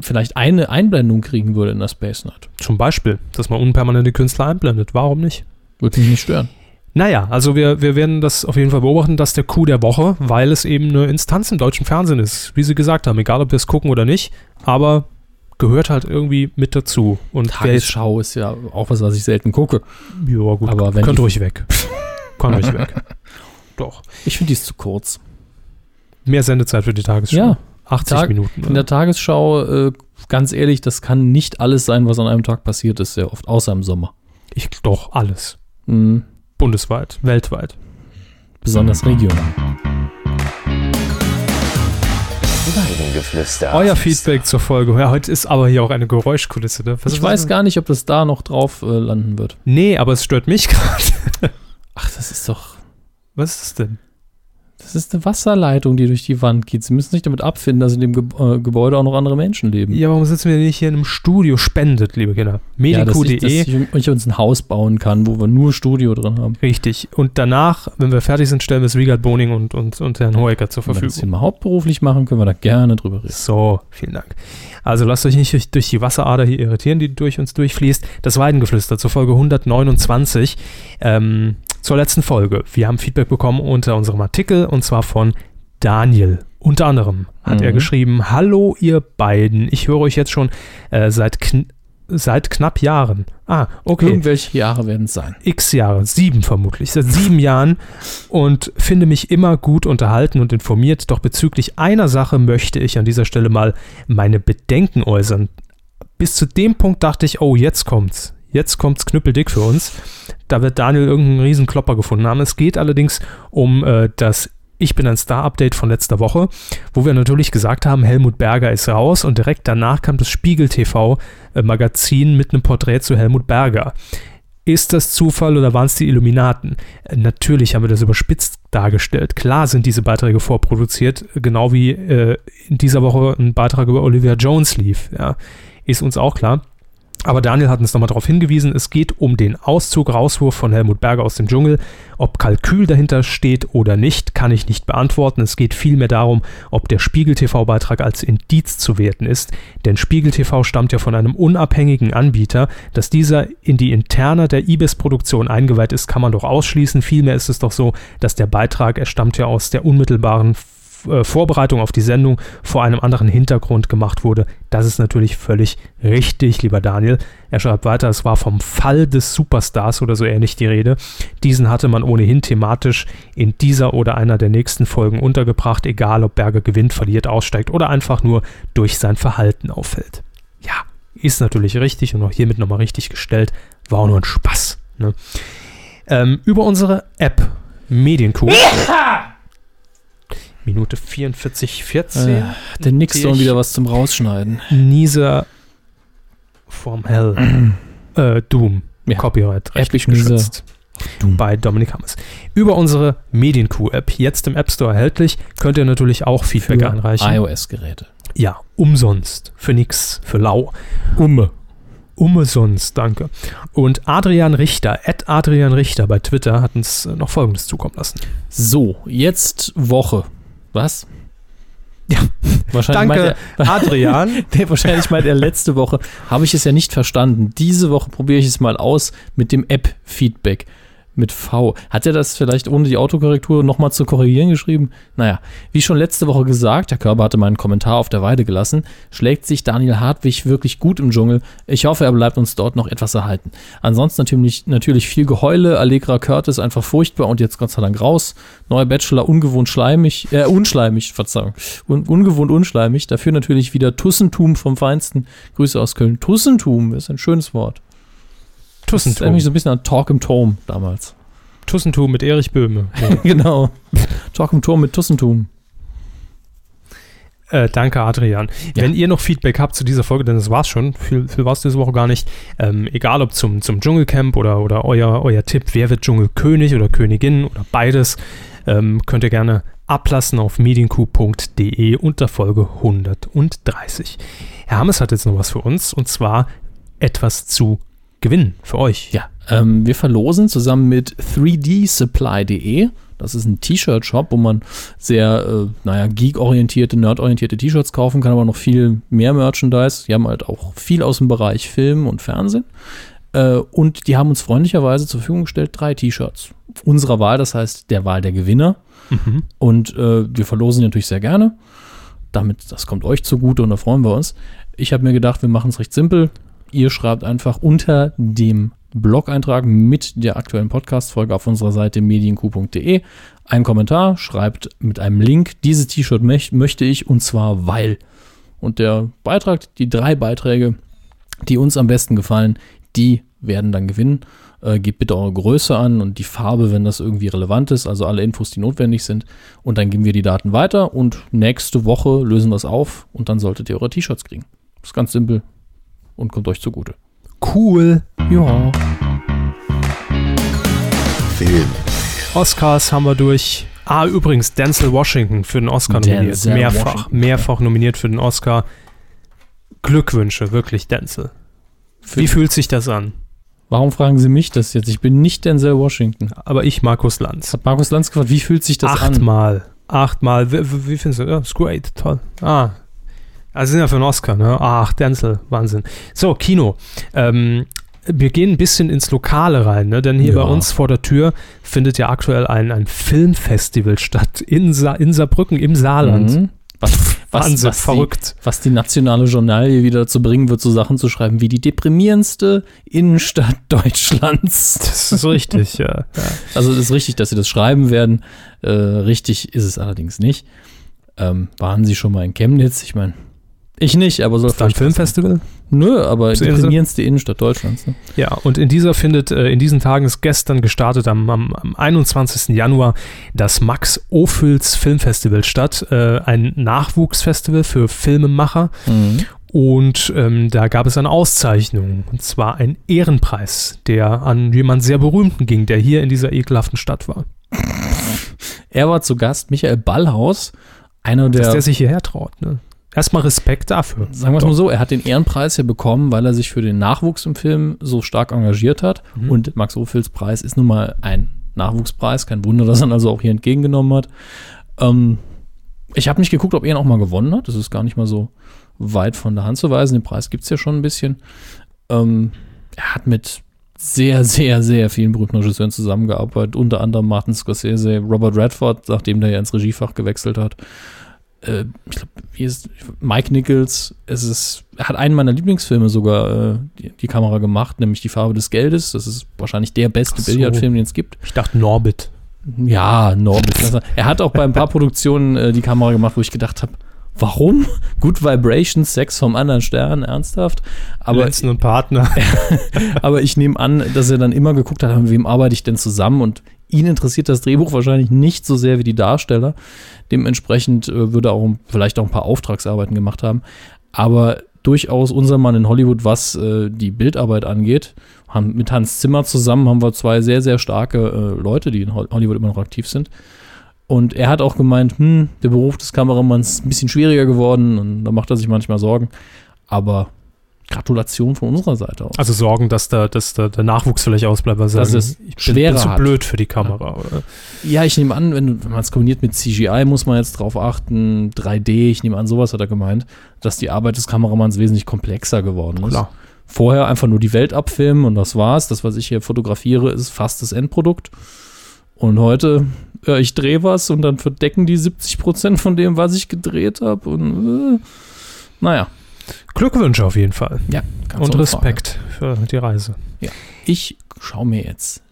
vielleicht eine Einblendung kriegen würde in der Space Night. Zum Beispiel, dass man unpermanente Künstler einblendet. Warum nicht? Würde mich nicht stören. Naja, also wir, wir werden das auf jeden Fall beobachten, dass der Coup der Woche, weil es eben eine Instanz im deutschen Fernsehen ist, wie Sie gesagt haben, egal ob wir es gucken oder nicht, aber gehört halt irgendwie mit dazu. Und Tagesschau ist ja auch was, was ich selten gucke. ja gut, Aber wenn könnt ruhig weg. Kann ruhig weg. Doch. Ich finde die ist zu kurz. Mehr Sendezeit für die Tagesschau. Ja, 80 Tag- Minuten. In der Tagesschau, äh, ganz ehrlich, das kann nicht alles sein, was an einem Tag passiert ist, sehr oft, außer im Sommer. ich, doch, alles. Mhm. Bundesweit, weltweit. Besonders regional. Weidengeflüster. Euer Feedback zur Folge. Ja, heute ist aber hier auch eine Geräuschkulisse. Ne? Ich weiß gar nicht, ob das da noch drauf äh, landen wird. Nee, aber es stört mich gerade. Ach, das ist doch. Was ist das denn? Das ist eine Wasserleitung, die durch die Wand geht. Sie müssen sich damit abfinden, dass in dem Ge äh, Gebäude auch noch andere Menschen leben. Ja, warum sitzen wir nicht hier in einem Studio? Spendet, liebe Kinder. Ja, dass, ich, dass Medico.de. ich, uns ein Haus bauen kann, wo wir nur Studio drin haben. Richtig. Und danach, wenn wir fertig sind, stellen wir es Wiegald Boning und, und, und Herrn Hoeker zur Wenn wir das Verfügung. mal hauptberuflich machen, können wir da gerne drüber reden. So, vielen Dank. Also lasst euch nicht durch, durch die Wasserader hier irritieren, die durch uns durchfließt. Das Weidengeflüster zur Folge 129. Ähm, zur letzten Folge. Wir haben Feedback bekommen unter unserem Artikel und zwar von Daniel. Unter anderem hat er Mhm. geschrieben: Hallo, ihr beiden. Ich höre euch jetzt schon äh, seit, kn seit knapp Jahren. Ah, okay. Irgendwelche Jahre werden es sein. x Jahre, sieben vermutlich, seit sieben Jahren und finde mich immer gut unterhalten und informiert. Doch bezüglich einer Sache möchte ich an dieser Stelle mal meine Bedenken äußern. Bis zu dem Punkt dachte ich, oh, jetzt kommt's. Jetzt kommt's knüppeldick für uns. Da wird Daniel irgendeinen riesen Klopper gefunden haben. Es geht allerdings um äh, das Ich bin ein Star-Update von letzter Woche, wo wir natürlich gesagt haben, Helmut Berger ist raus und direkt danach kam das Spiegel TV-Magazin mit einem Porträt zu Helmut Berger. Ist das Zufall oder waren es die Illuminaten? Äh, Natürlich haben wir das überspitzt dargestellt. Klar sind diese Beiträge vorproduziert, genau wie äh, in dieser Woche ein Beitrag über Olivia Jones lief. Ja, ist uns auch klar. Aber Daniel hat uns nochmal darauf hingewiesen, es geht um den Auszug, Rauswurf von Helmut Berger aus dem Dschungel. Ob Kalkül dahinter steht oder nicht, kann ich nicht beantworten. Es geht vielmehr darum, ob der Spiegel TV-Beitrag als Indiz zu werten ist. Denn Spiegel TV stammt ja von einem unabhängigen Anbieter. Dass dieser in die Interna der IBIS-Produktion eingeweiht ist, kann man doch ausschließen. Vielmehr ist es doch so, dass der Beitrag, er stammt ja aus der unmittelbaren Vorbereitung auf die Sendung vor einem anderen Hintergrund gemacht wurde. Das ist natürlich völlig richtig, lieber Daniel. Er schreibt weiter, es war vom Fall des Superstars oder so ähnlich die Rede. Diesen hatte man ohnehin thematisch in dieser oder einer der nächsten Folgen untergebracht, egal ob Berger gewinnt, verliert, aussteigt oder einfach nur durch sein Verhalten auffällt. Ja, ist natürlich richtig und auch hiermit nochmal richtig gestellt. War auch nur ein Spaß. Ne? Ähm, über unsere App Medienkuh. Minute 44, 14. Äh, der soll wieder was zum Rausschneiden. Nieser vom Hell. äh, Doom. Ja. Copyright. Rechtlich geschützt. Doom. Bei Dominik Hammers. Über unsere Medienkuh-App, jetzt im App Store erhältlich, könnt ihr natürlich auch Feedback Für einreichen. iOS-Geräte. Ja, umsonst. Für nix. Für lau. Umme. Umsonst, danke. Und Adrian Richter, at Adrian Richter bei Twitter, hat uns noch Folgendes zukommen lassen. So, jetzt Woche. Was? Ja. Wahrscheinlich Danke, meint Adrian. er, nee, wahrscheinlich meint er letzte Woche. Habe ich es ja nicht verstanden. Diese Woche probiere ich es mal aus mit dem App-Feedback. Mit V. Hat er das vielleicht ohne die Autokorrektur nochmal zu korrigieren geschrieben? Naja, wie schon letzte Woche gesagt, der Körper hatte meinen Kommentar auf der Weide gelassen, schlägt sich Daniel Hartwig wirklich gut im Dschungel. Ich hoffe, er bleibt uns dort noch etwas erhalten. Ansonsten natürlich, natürlich viel Geheule, Allegra Curtis einfach furchtbar und jetzt Gott sei Dank raus. Neuer Bachelor ungewohnt schleimig, äh, unschleimig, Verzeihung, Un ungewohnt unschleimig. Dafür natürlich wieder Tussentum vom Feinsten. Grüße aus Köln. Tussentum ist ein schönes Wort. Das ist Tussentum. nämlich so ein bisschen an Talk im Turm damals. Tussentum mit Erich Böhme. genau. Talk im Turm mit Tussentum. Äh, danke, Adrian. Ja. Wenn ihr noch Feedback habt zu dieser Folge, denn das war's schon, viel, viel war es diese Woche gar nicht, ähm, egal ob zum, zum Dschungelcamp oder, oder euer, euer Tipp, wer wird Dschungelkönig oder Königin oder beides, ähm, könnt ihr gerne ablassen auf medienku.de unter Folge 130. Herr Hammes hat jetzt noch was für uns und zwar etwas zu gewinnen für euch. Ja, ähm, wir verlosen zusammen mit 3dsupply.de. Das ist ein T-Shirt-Shop, wo man sehr, äh, naja, geek-orientierte, nerd-orientierte T-Shirts kaufen kann, aber noch viel mehr Merchandise. Die haben halt auch viel aus dem Bereich Film und Fernsehen. Äh, und die haben uns freundlicherweise zur Verfügung gestellt drei T-Shirts. Unserer Wahl, das heißt der Wahl der Gewinner. Mhm. Und äh, wir verlosen die natürlich sehr gerne. Damit, das kommt euch zugute und da freuen wir uns. Ich habe mir gedacht, wir machen es recht simpel. Ihr schreibt einfach unter dem Blog-Eintrag mit der aktuellen Podcast-Folge auf unserer Seite medienku.de einen Kommentar, schreibt mit einem Link, dieses T-Shirt möch möchte ich und zwar weil. Und der Beitrag, die drei Beiträge, die uns am besten gefallen, die werden dann gewinnen. Äh, gebt bitte eure Größe an und die Farbe, wenn das irgendwie relevant ist, also alle Infos, die notwendig sind. Und dann geben wir die Daten weiter und nächste Woche lösen wir es auf und dann solltet ihr eure T-Shirts kriegen. Ist ganz simpel und kommt euch zugute. Cool. Ja. Film, Oscars haben wir durch. Ah, übrigens, Denzel Washington für den Oscar nominiert. Denzel Mehrfach, Washington. mehrfach nominiert für den Oscar. Glückwünsche, wirklich, Denzel. Wie fühlt sich das an? Warum fragen Sie mich das jetzt? Ich bin nicht Denzel Washington. Aber ich, Markus Lanz. Hat Markus Lanz gefragt, wie fühlt sich das an? Achtmal. Achtmal. Wie, wie wie findest du? Ja, ist great. Toll. Ah. Also sind ja für einen Oscar, ne? Ach, Denzel. Wahnsinn. So, Kino. Ähm, wir gehen ein bisschen ins Lokale rein, ne? denn hier Ja. bei uns vor der Tür findet ja aktuell ein, ein Filmfestival statt in, Sa in Saarbrücken im Saarland. Mhm. Was, was, Wahnsinn, was, die, verrückt. was die nationale Journalie wieder dazu bringen wird, so Sachen zu schreiben wie die deprimierendste Innenstadt Deutschlands. Das ist richtig, ja. ja. Also es ist richtig, dass sie das schreiben werden. Äh, richtig ist es allerdings nicht. Ähm, waren sie schon mal in Chemnitz? Ich meine, ich nicht, aber soll Ist da ein vielleicht Filmfestival? Nö, aber Zur Insel? deprimierendste Innenstadt Deutschlands. Ne? Ja, und in dieser findet äh, in diesen Tagen ist gestern gestartet am, am, am 21. Januar das Max Ophüls Filmfestival statt, äh, ein Nachwuchsfestival für Filmemacher. Und ähm, da gab es eine Auszeichnung, und zwar ein Ehrenpreis, der an jemanden sehr berühmten ging, der hier in dieser ekelhaften Stadt war. Er war zu Gast, Michael Ballhaus, einer der, Dass der sich hierher traut. Ne? Erstmal Respekt dafür. sagen wir es mal so, er hat den Ehrenpreis ja bekommen, weil er sich für den Nachwuchs im Film so stark engagiert hat. Mhm. Und Max Ophüls Preis ist nun mal ein Nachwuchspreis. Kein Wunder, dass er ihn also auch hier entgegengenommen hat. Ähm, ich habe nicht geguckt, ob er ihn auch mal gewonnen hat. Das ist gar nicht mal so weit von der Hand zu weisen. Den Preis gibt es ja schon ein bisschen. Ähm, er hat mit sehr, sehr, sehr vielen berühmten Regisseuren zusammengearbeitet. Unter anderem Martin Scorsese, Robert Redford, nachdem der ja ins Regiefach gewechselt hat. Äh, ich glaube, wie ist Mike Nichols. Es ist, er hat einen meiner Lieblingsfilme sogar äh, die, die Kamera gemacht, nämlich Die Farbe des Geldes. Das ist wahrscheinlich der beste so. Billardfilm, den es gibt. Ich dachte Norbit. Ja, Norbit. Also, er hat auch bei ein paar Produktionen äh, die Kamera gemacht, wo ich gedacht habe, warum? Good Vibrations, Sex vom anderen Stern, ernsthaft. Aber, Lenzen und Partner. aber ich nehme an, dass er dann immer geguckt hat, mit wem arbeite ich denn zusammen und ihn interessiert das Drehbuch wahrscheinlich nicht so sehr wie die Darsteller. Dementsprechend äh, würde er auch vielleicht auch ein paar Auftragsarbeiten gemacht haben. Aber durchaus unser Mann in Hollywood, was äh, die Bildarbeit angeht. Haben, mit Hans Zimmer zusammen haben wir zwei sehr, sehr starke äh, Leute, die in Hol- Hollywood immer noch aktiv sind. Und er hat auch gemeint, hm, der Beruf des Kameramanns ist ein bisschen schwieriger geworden und da macht er sich manchmal Sorgen. Aber Gratulation von unserer Seite aus. Also Sorgen, dass da, dass da der Nachwuchs vielleicht ausbleibt, weil sagen, es ich bin, bin zu hat. blöd für die Kamera. Oder? Ja, ich nehme an, wenn, wenn man es kombiniert mit CGI, muss man jetzt drauf achten. 3D, ich nehme an, sowas hat er gemeint, dass die Arbeit des Kameramanns wesentlich komplexer geworden ist. Klar. Vorher einfach nur die Welt abfilmen und das war's. Das, was ich hier fotografiere, ist fast das Endprodukt. Und heute, ja, ich drehe was und dann verdecken die 70% von dem, was ich gedreht habe. Und äh, naja, Glückwünsche auf jeden Fall. ja, ganz Und Frage. Respekt für die Reise. Ich schaue mir jetzt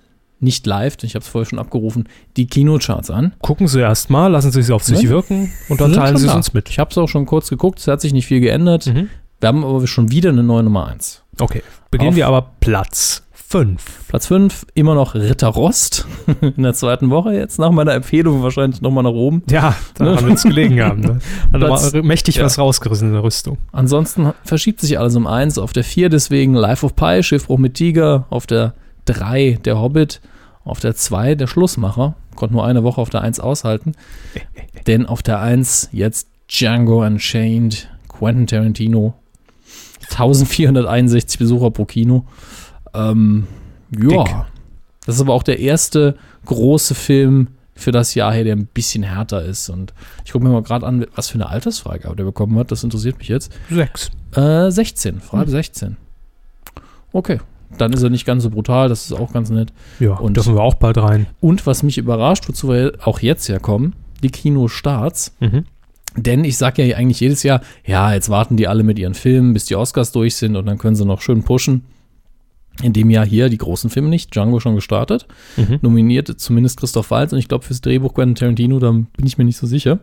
nicht live, denn ich habe es vorher schon abgerufen, die Kinocharts an. Gucken Sie erst mal, lassen Sie es auf sich Ne? wirken und dann teilen Sie es uns mit. Ich habe es auch schon kurz geguckt, es hat sich nicht viel geändert. Mhm. Wir haben aber schon wieder eine neue Nummer 1. Okay, beginnen Auf- wir aber Platz 5. Platz 5, immer noch Ritter Rost. In der zweiten Woche jetzt, nach meiner Empfehlung wahrscheinlich nochmal nach oben. Ja, daran Ne? wird es gelegen haben. Ne? Hat Platz- aber mächtig ja. was rausgerissen in der Rüstung. Ansonsten verschiebt sich alles um 1. Auf der 4 deswegen Life of Pi, Schiffbruch mit Tiger. Auf der 3 der Hobbit. Auf der 2 der Schlussmacher. Konnte nur eine Woche auf der 1 aushalten. Denn auf der 1 jetzt Django Unchained, Quentin Tarantino. 1461 Besucher pro Kino. Ähm, ja. Dick. Das ist aber auch der erste große Film für das Jahr her, der ein bisschen härter ist. Und ich gucke mir mal gerade an, was für eine Altersfreigabe der bekommen hat. Das interessiert mich jetzt. 6. Äh, 16, Frage 16. Okay. Dann ist er nicht ganz so brutal, das ist auch ganz nett. Ja, Und- und dürfen wir auch bald rein. Und was mich überrascht, wozu wir auch jetzt herkommen, die Kinostarts. Mhm. Denn ich sage ja eigentlich jedes Jahr, ja, jetzt warten die alle mit ihren Filmen, bis die Oscars durch sind und dann können sie noch schön pushen. In dem Jahr hier die großen Filme nicht, Django schon gestartet, Mhm. nominiert zumindest Christoph Waltz und ich glaube fürs Drehbuch Quentin Tarantino, da bin ich mir nicht so sicher.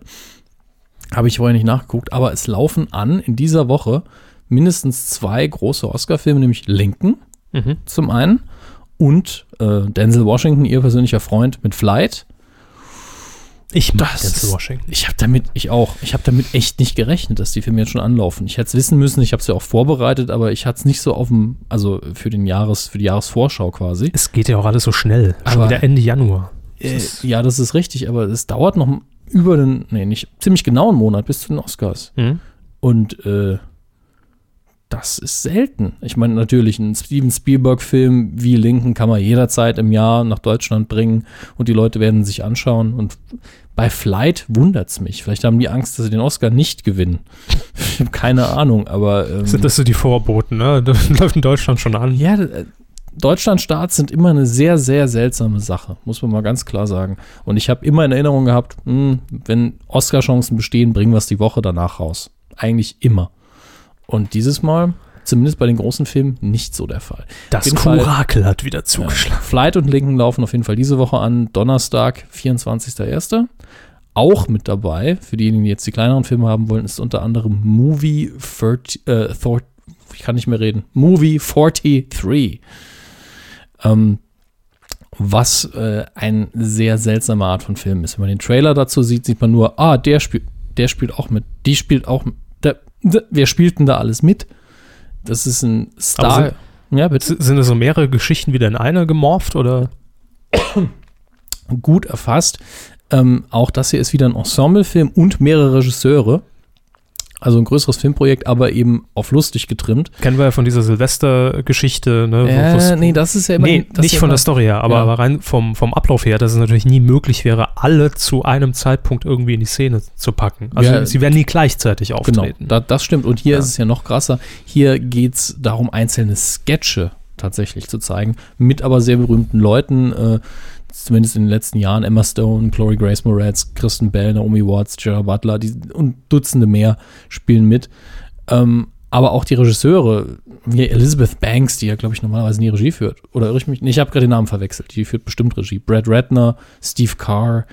Habe ich vorher nicht nachgeguckt, aber es laufen an in dieser Woche mindestens zwei große Oscar-Filme, nämlich Lincoln Mhm. zum einen und äh, Denzel Washington, ihr persönlicher Freund, mit Flight. Ich mag Das Denzel Washington. Ich habe damit, ich auch, ich habe damit echt nicht gerechnet, dass die Filme jetzt schon anlaufen. Ich hätte es wissen müssen, ich habe es ja auch vorbereitet, aber ich hatte es nicht so auf dem, also für den Jahres, für die Jahresvorschau quasi. Es geht ja auch alles so schnell. Schon Aber- wieder Ende Januar. Äh, ja, das ist richtig, aber es dauert noch über den, nee, nicht ziemlich genau einen Monat bis zu den Oscars. Mhm. Und äh, das ist selten. Ich meine, natürlich, ein Steven Spielberg-Film wie Lincoln kann man jederzeit im Jahr nach Deutschland bringen und die Leute werden sich anschauen. Und bei Flight wundert es mich. Vielleicht haben die Angst, dass sie den Oscar nicht gewinnen. Ich habe keine Ahnung, aber. Ähm, Sind das so die Vorboten, ne? Das läuft in Deutschland schon an. ja, äh, Deutschland-Starts sind immer eine sehr, sehr seltsame Sache, muss man mal ganz klar sagen. Und ich habe immer in Erinnerung gehabt, mh, wenn Oscar-Chancen bestehen, bringen wir es die Woche danach raus. Eigentlich immer. Und dieses Mal, zumindest bei den großen Filmen, nicht so der Fall. Das Kurakel hat wieder Ja. zugeschlagen. Flight und Lincoln laufen auf jeden Fall diese Woche an. Donnerstag, 24.01. Auch mit dabei, für diejenigen, die jetzt die kleineren Filme haben wollen, ist unter anderem Movie 30, äh, Thor- ich kann nicht mehr reden, Movie 43. Ähm, was äh, eine sehr seltsame Art von Film ist. Wenn man den Trailer dazu sieht, sieht man nur, ah, der spielt, der spielt auch mit, die spielt auch mit, der, der, wer spielt denn da alles mit? Das ist ein Star. Aber ja, bitte. Sind das so mehrere Geschichten wieder in eine gemorpht oder? gut erfasst. Ähm, auch das hier ist wieder ein Ensemblefilm und mehrere Regisseure. Also ein größeres Filmprojekt, aber eben auf lustig getrimmt. Kennen wir ja von dieser Silvester-Geschichte, ne? Äh, nee, das ist ja immer. nee, nicht ja von immer- der Story her, aber, Ja. aber rein vom, vom Ablauf her, dass es natürlich nie möglich wäre, alle zu einem Zeitpunkt irgendwie in die Szene zu packen. Also Ja. sie werden nie gleichzeitig Genau, auftreten. da, das stimmt. Und hier ist es ja noch krasser. Hier geht es darum, einzelne Sketche tatsächlich zu zeigen, mit aber sehr berühmten Leuten, äh, zumindest in den letzten Jahren, Emma Stone, Chloe Grace Moretz, Kristen Bell, Naomi Watts, Gerard Butler die, und Dutzende mehr spielen mit. Ähm, aber auch die Regisseure, wie Elizabeth Banks, die ja, glaube ich, normalerweise nie Regie führt. Oder irre ich mich? Nee, ich habe gerade den Namen verwechselt. Die führt bestimmt Regie. Brad Ratner, Steve Carr,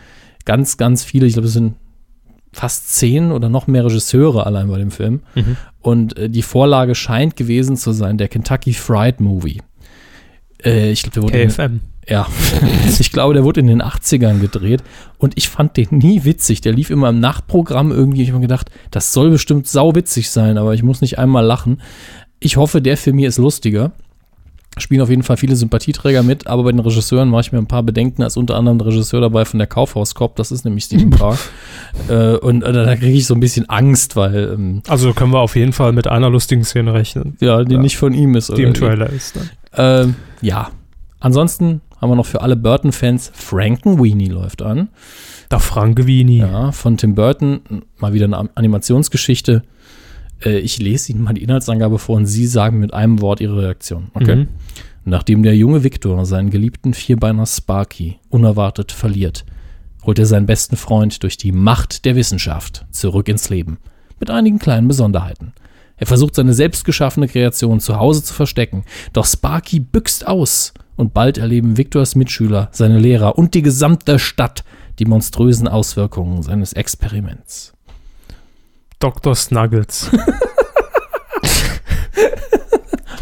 ganz, ganz viele. Ich glaube, es sind fast zehn oder noch mehr Regisseure allein bei dem Film. Mhm. Und äh, die Vorlage scheint gewesen zu sein, der Kentucky Fried Movie. Äh, ich glaube, der wurde. KFM. Ja, ich glaube, der wurde in den 80ern gedreht und ich fand den nie witzig. Der lief immer im Nachtprogramm irgendwie. Ich habe mir gedacht, das soll bestimmt sauwitzig sein, aber ich muss nicht einmal lachen. Ich hoffe, der Film hier ist lustiger. Spielen auf jeden Fall viele Sympathieträger mit, aber bei den Regisseuren mache ich mir ein paar Bedenken. Da ist unter anderem der Regisseur dabei von der Kaufhaus-Cop, das ist nämlich Stephen Park. äh, und äh, da kriege ich so ein bisschen Angst, weil ähm, Also können wir auf jeden Fall mit einer lustigen Szene rechnen, ja, die Ja. nicht von ihm ist. die oder im. Trailer ist. Dann. Ähm, ja. Ansonsten haben wir noch für alle Burton-Fans Frankenweenie läuft an. Da Frank Vini. Ja, von Tim Burton. Mal wieder eine Animationsgeschichte. Äh, ich lese Ihnen mal die Inhaltsangabe vor und Sie sagen mit einem Wort Ihre Reaktion. Okay. Mhm. Nachdem der junge Victor seinen geliebten Vierbeiner Sparky unerwartet verliert, holt er seinen besten Freund durch die Macht der Wissenschaft zurück ins Leben. Mit einigen kleinen Besonderheiten. Er versucht seine selbstgeschaffene Kreation zu Hause zu verstecken, doch Sparky büxt aus und bald erleben Victors Mitschüler, seine Lehrer und die gesamte Stadt die monströsen Auswirkungen seines Experiments. Dr. Snuggles.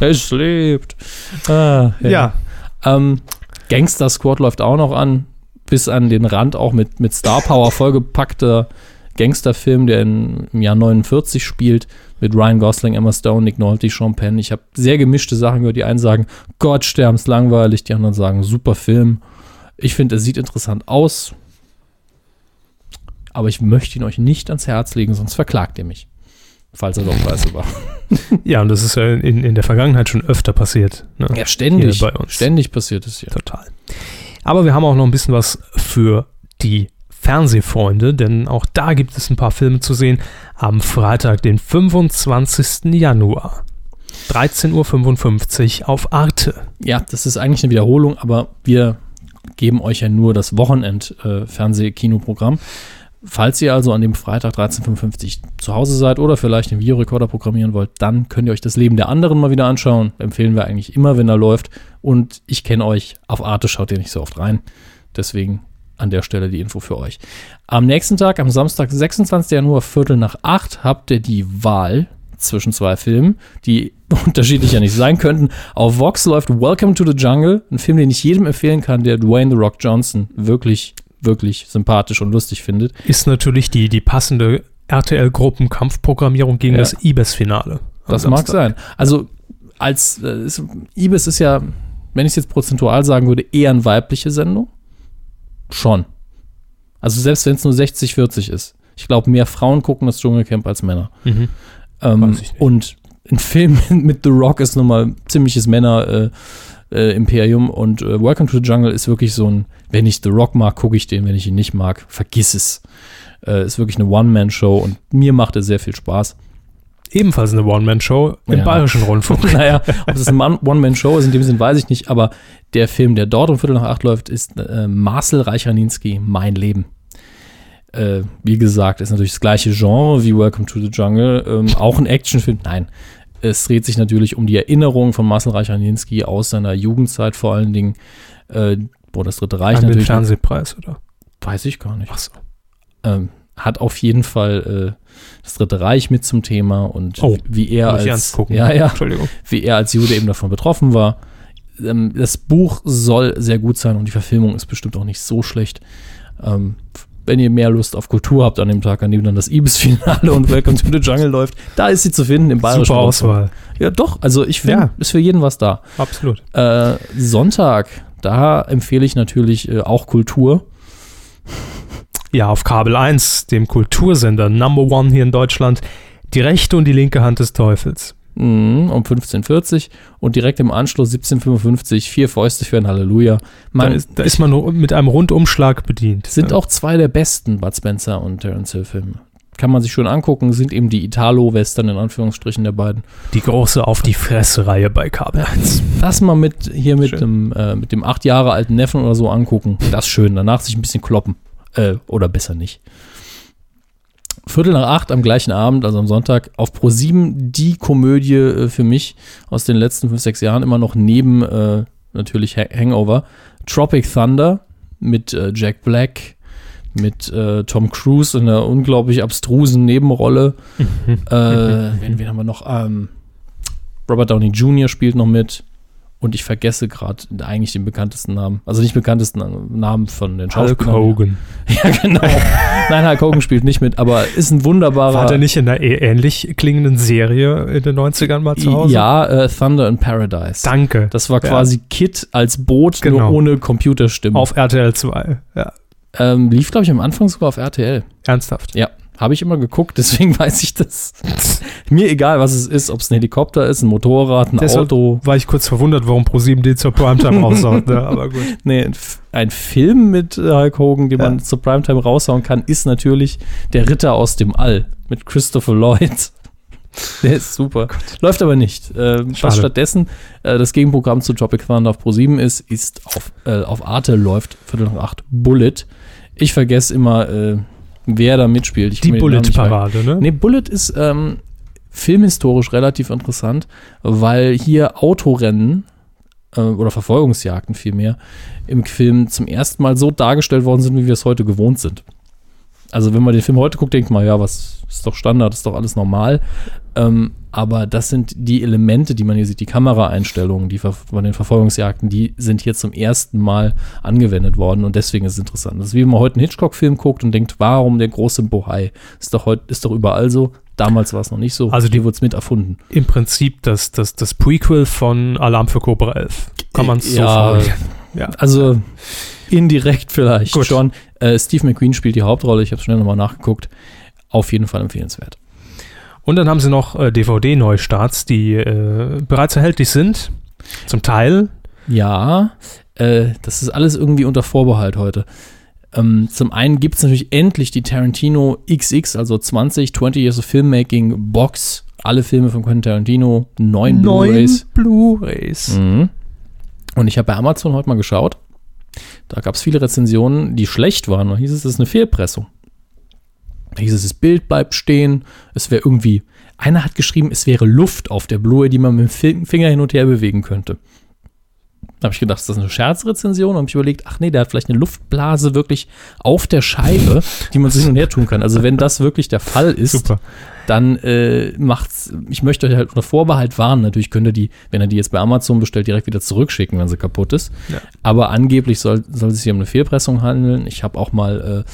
Es lebt. Ah, ja. Ähm, Gangster Squad läuft auch noch an, bis an den Rand auch mit, mit Star Power vollgepackter Gangsterfilm, der in, im Jahr 49 spielt, mit Ryan Gosling, Emma Stone, Nick Nolte, Sean Penn. Ich habe sehr gemischte Sachen gehört. Die einen sagen, Gott, sterbens langweilig, die anderen sagen, super Film. Ich finde, er sieht interessant aus. Aber ich möchte ihn euch nicht ans Herz legen, sonst verklagt ihr mich. Falls er doch scheiße war. ja, und das ist ja in, in der Vergangenheit schon öfter passiert. Ne? Ja, ständig. Hier bei uns. Ständig passiert es hier. Total. Aber wir haben auch noch ein bisschen was für die Fernsehfreunde, denn auch da gibt es ein paar Filme zu sehen. Am Freitag, den 25. Januar, 13.55 Uhr auf Arte. Ja, das ist eigentlich eine Wiederholung, aber wir geben euch ja nur das Wochenend-Fernseh-Kinoprogramm. Falls ihr also an dem Freitag 13.55 zu Hause seid oder vielleicht den Videorekorder programmieren wollt, dann könnt ihr euch das Leben der anderen mal wieder anschauen. Empfehlen wir eigentlich immer, wenn er läuft. Und ich kenne euch, auf Arte schaut ihr nicht so oft rein. Deswegen an der Stelle die Info für euch. Am nächsten Tag, am Samstag, 26. Januar, Viertel nach acht, habt ihr die Wahl zwischen zwei Filmen, die unterschiedlicher nicht sein könnten. Auf Vox läuft Welcome to the Jungle, ein Film, den ich jedem empfehlen kann, der Dwayne The Rock Johnson wirklich, wirklich sympathisch und lustig findet. Ist natürlich die, die passende RTL-Gruppenkampfprogrammierung gegen Ja. das IBES-Finale. Das mag sein. Also als äh, ist, Ibis ist ja, wenn ich es jetzt prozentual sagen würde, eher eine weibliche Sendung. Schon. Also selbst wenn es nur 60-40 ist. Ich glaube, mehr Frauen gucken das Dschungelcamp als Männer. Mhm. Ähm, und ein Film mit The Rock ist nochmal ziemliches Männer-Imperium und äh, Welcome to the Jungle ist wirklich so ein, wenn ich The Rock mag, gucke ich den, wenn ich ihn nicht mag, vergiss es. Äh, ist wirklich eine One-Man-Show und mir macht er sehr viel Spaß. Ebenfalls eine One-Man-Show im Ja. Bayerischen Rundfunk. naja, ob das eine Man- One-Man-Show ist, in dem Sinn weiß ich nicht, aber der Film, der dort um Viertel nach acht läuft, ist äh, Marcel Reich-Raninski, Mein Leben. Äh, wie gesagt, ist natürlich das gleiche Genre wie Welcome to the Jungle, ähm, auch ein Actionfilm. Nein, es dreht sich natürlich um die Erinnerung von Marcel Reich-Raninski aus seiner Jugendzeit vor allen Dingen. Äh, boah, das Dritte Reich An den natürlich. Fernsehpreis, oder? Weiß ich gar nicht Ach so. ähm, hat auf jeden Fall äh, das Dritte Reich mit zum Thema und Oh, wie er als ja ja Entschuldigung. wie er als Jude eben davon betroffen war. Ähm, das Buch soll sehr gut sein und die Verfilmung ist bestimmt auch nicht so schlecht. Ähm, wenn ihr mehr Lust auf Kultur habt an dem Tag, an dem dann das Ibis-Finale und Welcome to the Jungle läuft, da ist sie zu finden im Bayerischen Super. Auswahl. Ja, doch. Also ich finde, Ja. ist für jeden was da. Absolut. Äh, Sonntag, da empfehle ich natürlich äh, auch Kultur. Ja, auf Kabel 1, dem Kultursender Number One hier in Deutschland, die rechte und die linke Hand des Teufels. Mhm, um 15.40 und direkt im Anschluss 17.55 vier Fäuste für ein Halleluja. Da Man, ist, da ist man nur mit einem Rundumschlag bedient. sind Ja. auch zwei der besten Bud Spencer und Terence Hill Filme. Kann man sich schön angucken, sind eben die Italo-Western in Anführungsstrichen der beiden. die große Auf die Fresse-Reihe bei Kabel 1. Das mal mit hier mit Schön. dem, äh, mit dem acht Jahre alten Neffen oder so angucken. Das ist schön. Danach sich ein bisschen kloppen. Äh, oder besser nicht. Viertel nach acht am gleichen Abend, also am Sonntag, auf Pro7 die Komödie äh, für mich aus den letzten fünf, sechs Jahren immer noch neben äh, natürlich Ha- Hangover. Tropic Thunder mit äh, Jack Black, mit äh, Tom Cruise in einer unglaublich abstrusen Nebenrolle. äh, wen, wen haben wir noch? Ähm, Robert Downey Jr. spielt noch mit. Und ich vergesse gerade eigentlich den bekanntesten Namen. Also nicht bekanntesten Namen von den Hulk Schauspielern. Hogan. Ja, genau. Nein, Hulk Hogan spielt nicht mit, aber ist ein wunderbarer. War der nicht in einer eh- ähnlich klingenden Serie in den 90ern mal zu Hause? Ja, äh, Thunder in Paradise. Danke. Das war Ja. quasi Kit als Boot, nur Genau. ohne Computerstimme. Auf RTL 2. Ja, ähm, lief, glaube ich, am Anfang sogar auf RTL. ernsthaft. Ja, habe ich immer geguckt, deswegen weiß ich das. Mir egal, was es ist, ob es ein Helikopter ist, ein Motorrad, ein Deshalb Auto. war ich kurz verwundert, warum ProSieben den zur Primetime raushaut. Ne? Aber gut. Nee, ein, Film mit äh, Hulk Hogan, den Ja. man zur Primetime raushauen kann, ist natürlich Der Ritter aus dem All mit Christopher Lloyd. Der ist super. Läuft aber nicht. Ähm, was stattdessen äh, das Gegenprogramm zu Tropic Thunder auf Pro7 ist, ist auf, äh, auf Arte läuft Viertel nach acht Bullet. Ich vergesse immer, äh, wer da mitspielt. Ich Die. Bullet-Parade, ne? Nee, Bullet ist ähm, filmhistorisch relativ interessant, weil hier Autorennen äh, oder Verfolgungsjagden vielmehr im Film zum ersten Mal so dargestellt worden sind, wie wir es heute gewohnt sind. Also wenn man den Film heute guckt, denkt man, ja, was ist doch Standard, ist doch alles normal. Ähm, aber das sind die Elemente, die man hier sieht, die Kameraeinstellungen, die bei den Verfolgungsjagden, die sind hier zum ersten Mal angewendet worden und deswegen ist es interessant. Das ist wie wenn man heute einen Hitchcock-Film guckt und denkt, warum der große Bohai? Ist doch heute, ist doch überall so. Damals war es noch nicht so. Also die- wurde es mit erfunden. Im Prinzip das, das, das Prequel von Alarm für Cobra 11. Kann man es so Ja, formulieren. Ja. Also indirekt vielleicht Gut. schon. Äh, Steve McQueen spielt die Hauptrolle. Ich habe schnell nochmal nachgeguckt. Auf jeden Fall empfehlenswert. Und dann haben sie noch äh, DVD-Neustarts, die äh, bereits erhältlich sind. Zum Teil. Ja, äh, das ist alles irgendwie unter Vorbehalt heute. Ähm, zum einen gibt es natürlich endlich die Tarantino XX, also 20, 20 Years of Filmmaking Box. Alle Filme von Quentin Tarantino, neun Blu-rays. Blu-rays. Mhm. Und ich habe bei Amazon heute mal geschaut. Da gab es viele Rezensionen, die schlecht waren. Da hieß es, das ist eine Fehlpressung. Da hieß es, das Bild bleibt stehen. Es wäre irgendwie. Einer hat geschrieben, es wäre Luft auf der Blu-ray, die man mit dem Fi- Finger hin und her bewegen könnte. Da habe ich gedacht, ist das eine Scherzrezension? Und habe ich überlegt, ach nee, der hat vielleicht eine Luftblase wirklich auf der Scheibe, die man so hin und her tun kann. Also wenn das wirklich der Fall ist, Super. dann äh, macht's, ich möchte euch halt unter Vorbehalt warnen, natürlich könnt ihr die, wenn ihr die jetzt bei Amazon bestellt, direkt wieder zurückschicken, wenn sie kaputt ist. Ja. Aber angeblich soll, soll es sich um eine Fehlpressung handeln. Ich habe auch mal äh,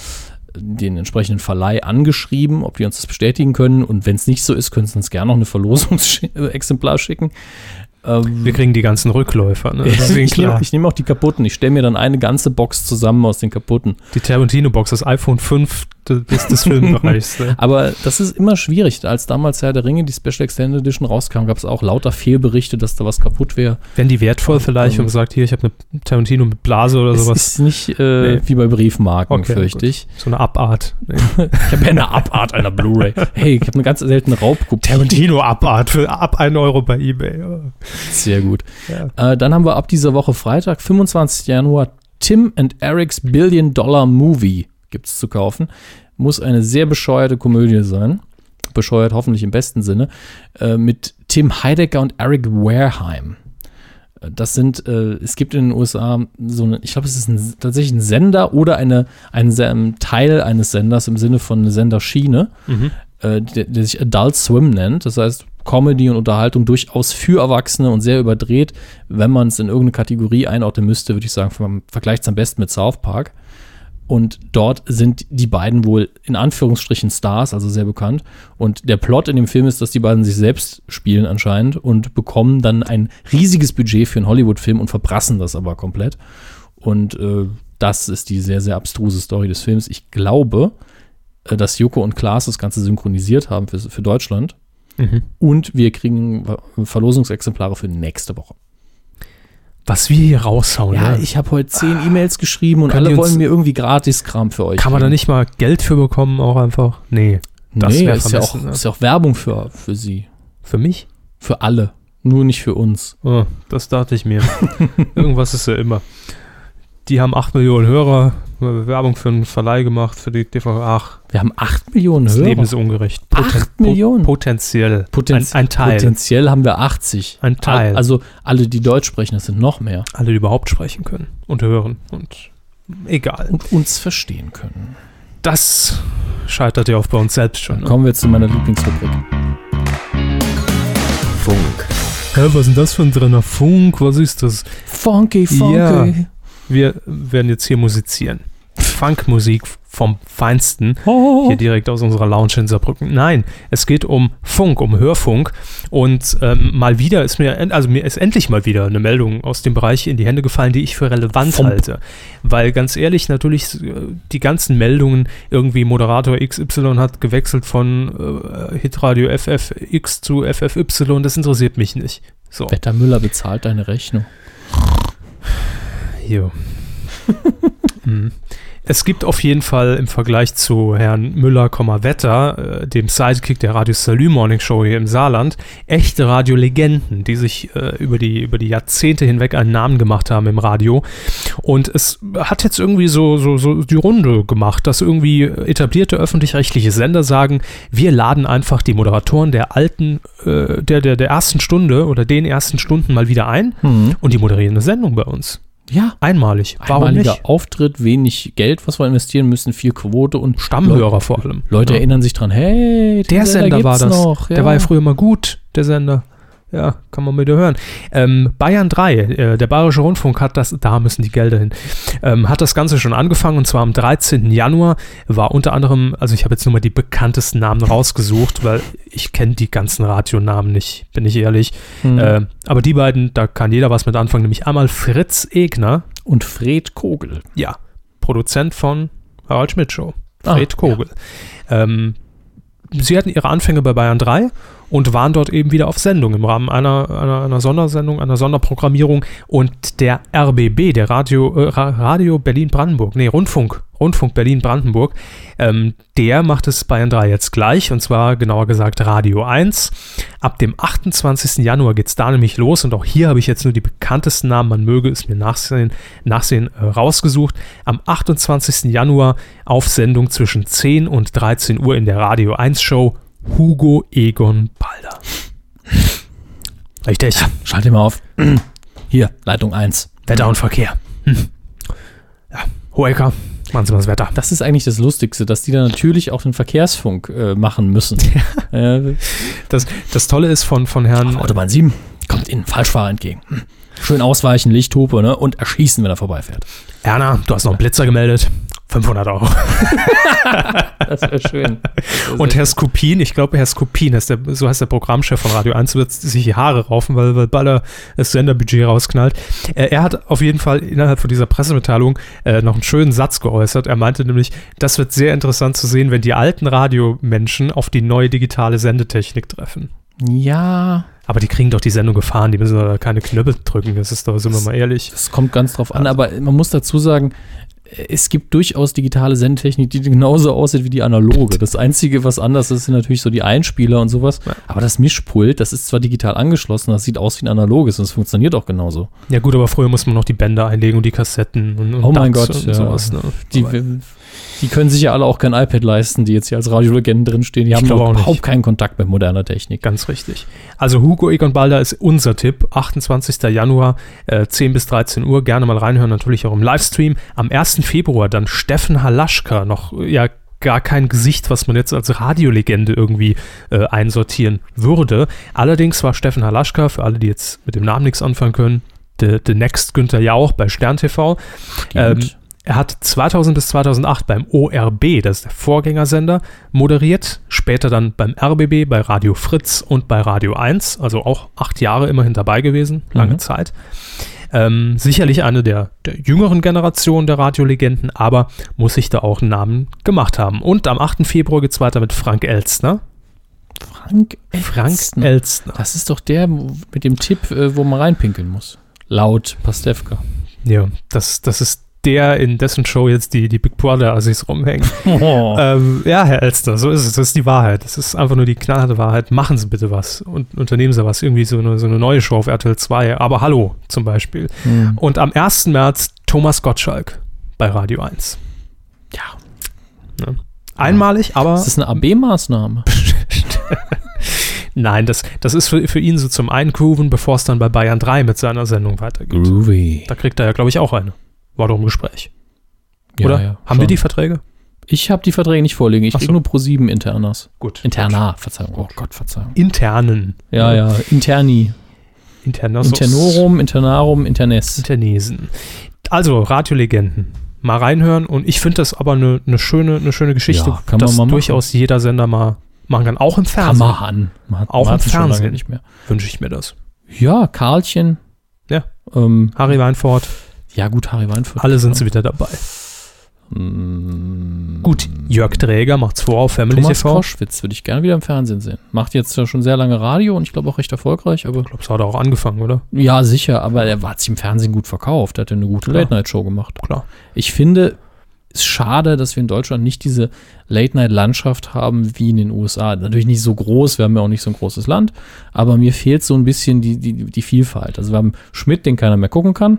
den entsprechenden Verleih angeschrieben, ob die uns das bestätigen können. Und wenn es nicht so ist, können sie uns gerne noch eine Verlosungsexemplar schicken. Ähm, Wir kriegen die ganzen Rückläufer. Ne? Ich nehme ich nehm auch die kaputten. Ich stelle mir dann eine ganze Box zusammen aus den kaputten. Die Tarantino-Box, das iPhone 5 des, des Filmbereichs. Ne? Aber das ist immer schwierig. Als damals Herr der Ringe, die Special Extended Edition rauskam, gab es auch lauter Fehlberichte, dass da was kaputt wäre. Wenn die wertvoll vielleicht Also- und sagt, hier, ich habe eine Tarantino mit Blase oder sowas. ist nicht äh, Nee. wie bei Briefmarken, Okay, fürchte ich. So eine Abart. Nee. Ich habe ja eine Abart einer Blu-ray. Hey, ich habe eine ganz seltene Raubkopie. Tarantino-Abart für ab 1 Euro bei Ebay. Sehr gut. Ja. Äh, dann haben wir ab dieser Woche Freitag, 25. Januar, Tim and Eric's Billion Dollar Movie gibt es zu kaufen. Muss eine sehr bescheuerte Komödie sein. Bescheuert hoffentlich im besten Sinne. Äh, mit Tim Heidecker und Eric Wareheim. Äh, Das sind, äh, es gibt in den USA so eine, ich glaube, es ist ein, tatsächlich ein Sender oder eine, ein, ein Teil eines Senders im Sinne von eine Senderschiene, Mhm. äh, der, der sich Adult Swim nennt. Das heißt, Comedy und Unterhaltung durchaus für Erwachsene und sehr überdreht. Wenn man es in irgendeine Kategorie einordnen müsste, würde ich sagen, vergleicht es am besten mit South Park. Und dort sind die beiden wohl in Anführungsstrichen Stars, also sehr bekannt. Und der Plot in dem Film ist, dass die beiden sich selbst spielen anscheinend und bekommen dann ein riesiges Budget für einen Hollywood-Film und verprassen das aber komplett. Und äh, das ist die sehr, sehr abstruse Story des Films. Ich glaube, äh, dass Joko und Klaas das Ganze synchronisiert haben für, für Deutschland. Mhm. Und wir kriegen Verlosungsexemplare für nächste Woche. Was wir hier raushauen. Ja, ne? ich habe heute zehn E-Mails geschrieben und alle wollen mir irgendwie Gratis-Kram für euch. Kann man da nicht mal Geld für bekommen, auch einfach? Nee. Das nee, ist ja, auch, ne? ist ja auch Werbung für, für sie. Für mich? Für alle. Nur nicht für uns. Oh, das dachte ich mir. Irgendwas ist ja immer. Die haben 8 Millionen Hörer, Werbung für einen Verleih gemacht, für die DVD. Ach, Wir haben 8 Millionen das Hörer. Leben ist ungerecht. Acht Millionen? Potenziell. Potenz ein, ein Teil. Potenziell haben wir 80. Ein Teil. Also alle, die Deutsch sprechen, das sind noch mehr. Alle, die überhaupt sprechen können und hören. Und egal. Und uns verstehen können. Das scheitert ja auch bei uns selbst schon. Dann Ne? kommen wir zu meiner Lieblingsrubrik. Funk. Hä, was ist denn das für ein drinner Funk? Was ist das? Funky, funky. Ja. Wir werden jetzt hier musizieren. Funkmusik vom Feinsten. Hier direkt aus unserer Lounge in Saarbrücken. Nein, es geht um Funk, um Hörfunk. Und ähm, mal wieder ist mir, also mir ist endlich mal wieder eine Meldung aus dem Bereich in die Hände gefallen, die ich für relevant Fump. halte. Weil ganz ehrlich, natürlich äh, die ganzen Meldungen, irgendwie Moderator XY hat gewechselt von äh, Hitradio FFX zu FFY, das interessiert mich nicht. So. Wetter Müller bezahlt deine Rechnung. Jo. Mhm. Es gibt auf jeden Fall im Vergleich zu Herrn Müller, Wetter, äh, dem Sidekick der Radio Salü Morning Show hier im Saarland, echte Radiolegenden, die sich äh, über, die, über die Jahrzehnte hinweg einen Namen gemacht haben im Radio. Und es hat jetzt irgendwie so, so, so die Runde gemacht, dass irgendwie etablierte öffentlich-rechtliche Sender sagen, wir laden einfach die Moderatoren der alten, äh, der, der, der ersten Stunde oder den ersten Stunden mal wieder ein und die moderieren eine Sendung bei uns. Ja. Einmalig. Warum Einmaliger nicht? Auftritt, wenig Geld, was wir investieren müssen, viel Quote und Stammhörer vor allem. Leute Ja. erinnern sich dran, hey, Der Sender war gibt's das. Noch. Der war ja früher mal gut, der Sender. Ja, kann man wieder hören. Ähm, Bayern 3, äh, der Bayerische Rundfunk hat das, da müssen die Gelder hin, ähm, hat das Ganze schon angefangen und zwar am 13. Januar war unter anderem, also ich habe jetzt nur mal die bekanntesten Namen rausgesucht, weil ich kenne die ganzen Radionamen nicht, bin ich ehrlich. Hm. Äh, aber die beiden, da kann jeder was mit anfangen, nämlich einmal Fritz Egner, Und Fred Kogel. ja, Produzent von Harald Schmidt Show. Ah, Fred Kogel. Ähm, sie hatten ihre Anfänge bei Bayern 3 und waren dort eben wieder auf Sendung im Rahmen einer, einer, einer Sondersendung, einer Sonderprogrammierung. Und der RBB, der Radio, äh, Ra- Radio Berlin-Brandenburg, nee, Rundfunk, Rundfunk Berlin-Brandenburg, ähm, der macht es Bayern 3 jetzt gleich und zwar genauer gesagt Radio 1. Ab dem 28. Januar geht es da nämlich los und auch hier habe ich jetzt nur die bekanntesten Namen, man möge es mir nachsehen, nachsehen äh, rausgesucht. Am 28. Januar auf Sendung zwischen 10 und 13 Uhr in der Radio 1 Show Hugo Egon Balder. Richtig. Schalt dir mal auf. Hier, Leitung 1. Wetter und Verkehr. Hm. Ja, Hoeker, machen Sie mal das Wetter. Das ist eigentlich das Lustigste, dass die dann natürlich auch den Verkehrsfunk äh, machen müssen. äh, Das, das Tolle ist von, von Herrn auf Autobahn 7 kommt Ihnen Falschfahrer entgegen. Hm. Schön ausweichen, Lichthupe ne? und erschießen, wenn er vorbeifährt. Erna, du hast noch einen Blitzer gemeldet. 500 Euro. Das wäre schön. Und Herr Skupin, ich glaube, Herr Skupin, heißt der, so heißt der Programmchef von Radio 1, wird sich die Haare raufen, weil, weil Baller das Senderbudget rausknallt. Äh, er hat auf jeden Fall innerhalb von dieser Pressemitteilung äh, noch einen schönen Satz geäußert. Er meinte nämlich, das wird sehr interessant zu sehen, wenn die alten Radiomenschen auf die neue digitale Sendetechnik treffen. ja, Aber die kriegen doch die Sendung gefahren, die müssen doch da keine Knöpfe drücken, das ist doch, sind wir mal ehrlich. das kommt ganz drauf an, aber man muss dazu sagen, es gibt durchaus digitale Sendetechnik, die genauso aussieht wie die analoge. Das Einzige, was anders ist, sind natürlich so die Einspieler und sowas. Ja. Aber das Mischpult, das ist zwar digital angeschlossen, das sieht aus wie ein analoges und es funktioniert auch genauso. Ja gut, aber früher muss man noch die Bänder einlegen und die Kassetten und, und Oh mein Gott, und ja. sowas. Ne? Die, die können sich ja alle auch kein iPad leisten, die jetzt hier als Radiolegenden drinstehen. Die Ich haben auch nicht. überhaupt keinen Kontakt mit moderner Technik. Ganz richtig. Also Hugo Egon Balder ist unser Tipp. 28. Januar, äh, 10 bis 13 Uhr. Gerne mal reinhören, natürlich auch im Livestream. Am 1. Februar dann Steffen Halaschka, noch äh, ja gar kein Gesicht, was man jetzt als Radiolegende irgendwie äh, einsortieren würde. Allerdings war Steffen Halaschka, für alle, die jetzt mit dem Namen nichts anfangen können, the, the Next Günther Jauch bei Stern TV. Ähm. Er hat 2000 bis 2008 beim ORB, das ist der Vorgängersender, moderiert, später dann beim RBB, bei Radio Fritz und bei Radio 1, also auch acht Jahre immerhin dabei gewesen, lange Mhm. Zeit. Ähm, sicherlich eine der, der jüngeren Generation der Radiolegenden, aber muss sich da auch einen Namen gemacht haben. Und am 8. Februar geht es weiter mit Frank Elstner. Frank Frank Elstner. Elstner. Das ist doch der mit dem Tipp, äh, wo man reinpinkeln muss. Laut Pastewka. Ja, das, das ist der, in dessen Show jetzt die, die Big Brother-Assis rumhängen. Oh. Ähm, ja, Herr Elster, so ist es. Das ist die Wahrheit. Das ist einfach nur die knallharte Wahrheit. Machen Sie bitte was und unternehmen Sie was. Irgendwie so eine, so eine neue Show auf RTL 2. Aber hallo zum Beispiel. Hm. Und am 1. März Thomas Gottschalk bei Radio 1. Ja. Ne? Einmalig, aber Das ist eine AB-Maßnahme. nein, das, das ist für, für ihn so zum Eingrooven, bevor es dann bei Bayern 3 mit seiner Sendung weitergeht. Groovy. Da kriegt er ja, glaube ich, auch eine. War doch im Gespräch. Ja, Oder? ja, Haben wir die Verträge? Ich habe die Verträge nicht vorliegen. Ich Ach kriege so. nur pro 7 Internas. Gut. Interna, Verzeihung. Oh Gott, Verzeihung. Internen. Ja, ja, Interni. Internosus. Internorum, Internarum, Internes. Internesen. Also, Radiolegenden. Mal reinhören und ich finde das aber eine ne schöne, eine schöne Geschichte, Ja, kann man dass mal machen. durchaus jeder Sender mal machen kann. Auch im Kann Fernsehen man an. Man hat, Auch man im Fernsehen. nicht mehr. wünsche ich mir das. Ja, Karlchen. Ja. Ähm, Harry Weinfurt, ja, gut, Harry Weinfurt. alle sind sie wieder dabei. Mm, Gut, Jörg Träger macht's vor auf Family Thomas TV. Koschwitz würde ich gerne wieder im Fernsehen sehen. Macht jetzt schon sehr lange Radio und ich glaube auch recht erfolgreich, aber Ich glaube, es hat er auch angefangen, oder? ja, sicher, aber er hat sich im Fernsehen gut verkauft. Er hat eine gute. Late-Night-Show gemacht. Klar. Ich finde es schade, dass wir in Deutschland nicht diese Late-Night-Landschaft haben wie in den USA. Natürlich nicht so groß, wir haben ja auch nicht so ein großes Land, aber mir fehlt so ein bisschen die, die, die Vielfalt. Also wir haben Schmidt, den keiner mehr gucken kann.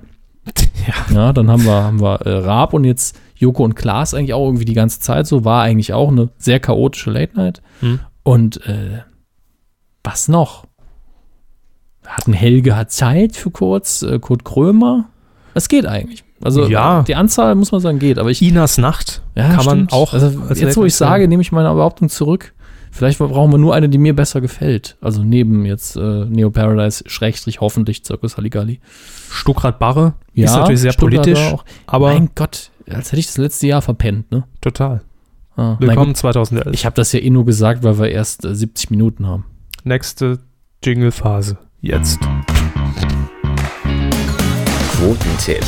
Ja. Ja, dann haben wir, haben wir äh, Raab und jetzt Joko und Klaas eigentlich auch irgendwie die ganze Zeit so. War eigentlich auch eine sehr chaotische Late-Night. Hm. Und äh, was noch? Hatten Helge hat Zeit für kurz, äh, Kurt Krömer. Es geht eigentlich. Also Ja. die Anzahl muss man sagen geht, aber ich Inas Nacht ja, kann man stimmt. auch. Also als jetzt, wo ich sage, nehme ich meine Behauptung zurück. Vielleicht brauchen wir nur eine, die mir besser gefällt. Also neben jetzt äh, Neo Paradise, Schrägstrich, hoffentlich Zirkus Halligalli. Stuckrad Barre ist natürlich sehr Stuttgarter politisch, Auch. aber mein Gott, als hätte ich das letzte Jahr verpennt, ne? total. Ah, Willkommen gut. 2011. Ich habe das ja eh nur gesagt, weil wir erst äh, 70 Minuten haben. Nächste Jingle-Phase. Jetzt. Quotentipp.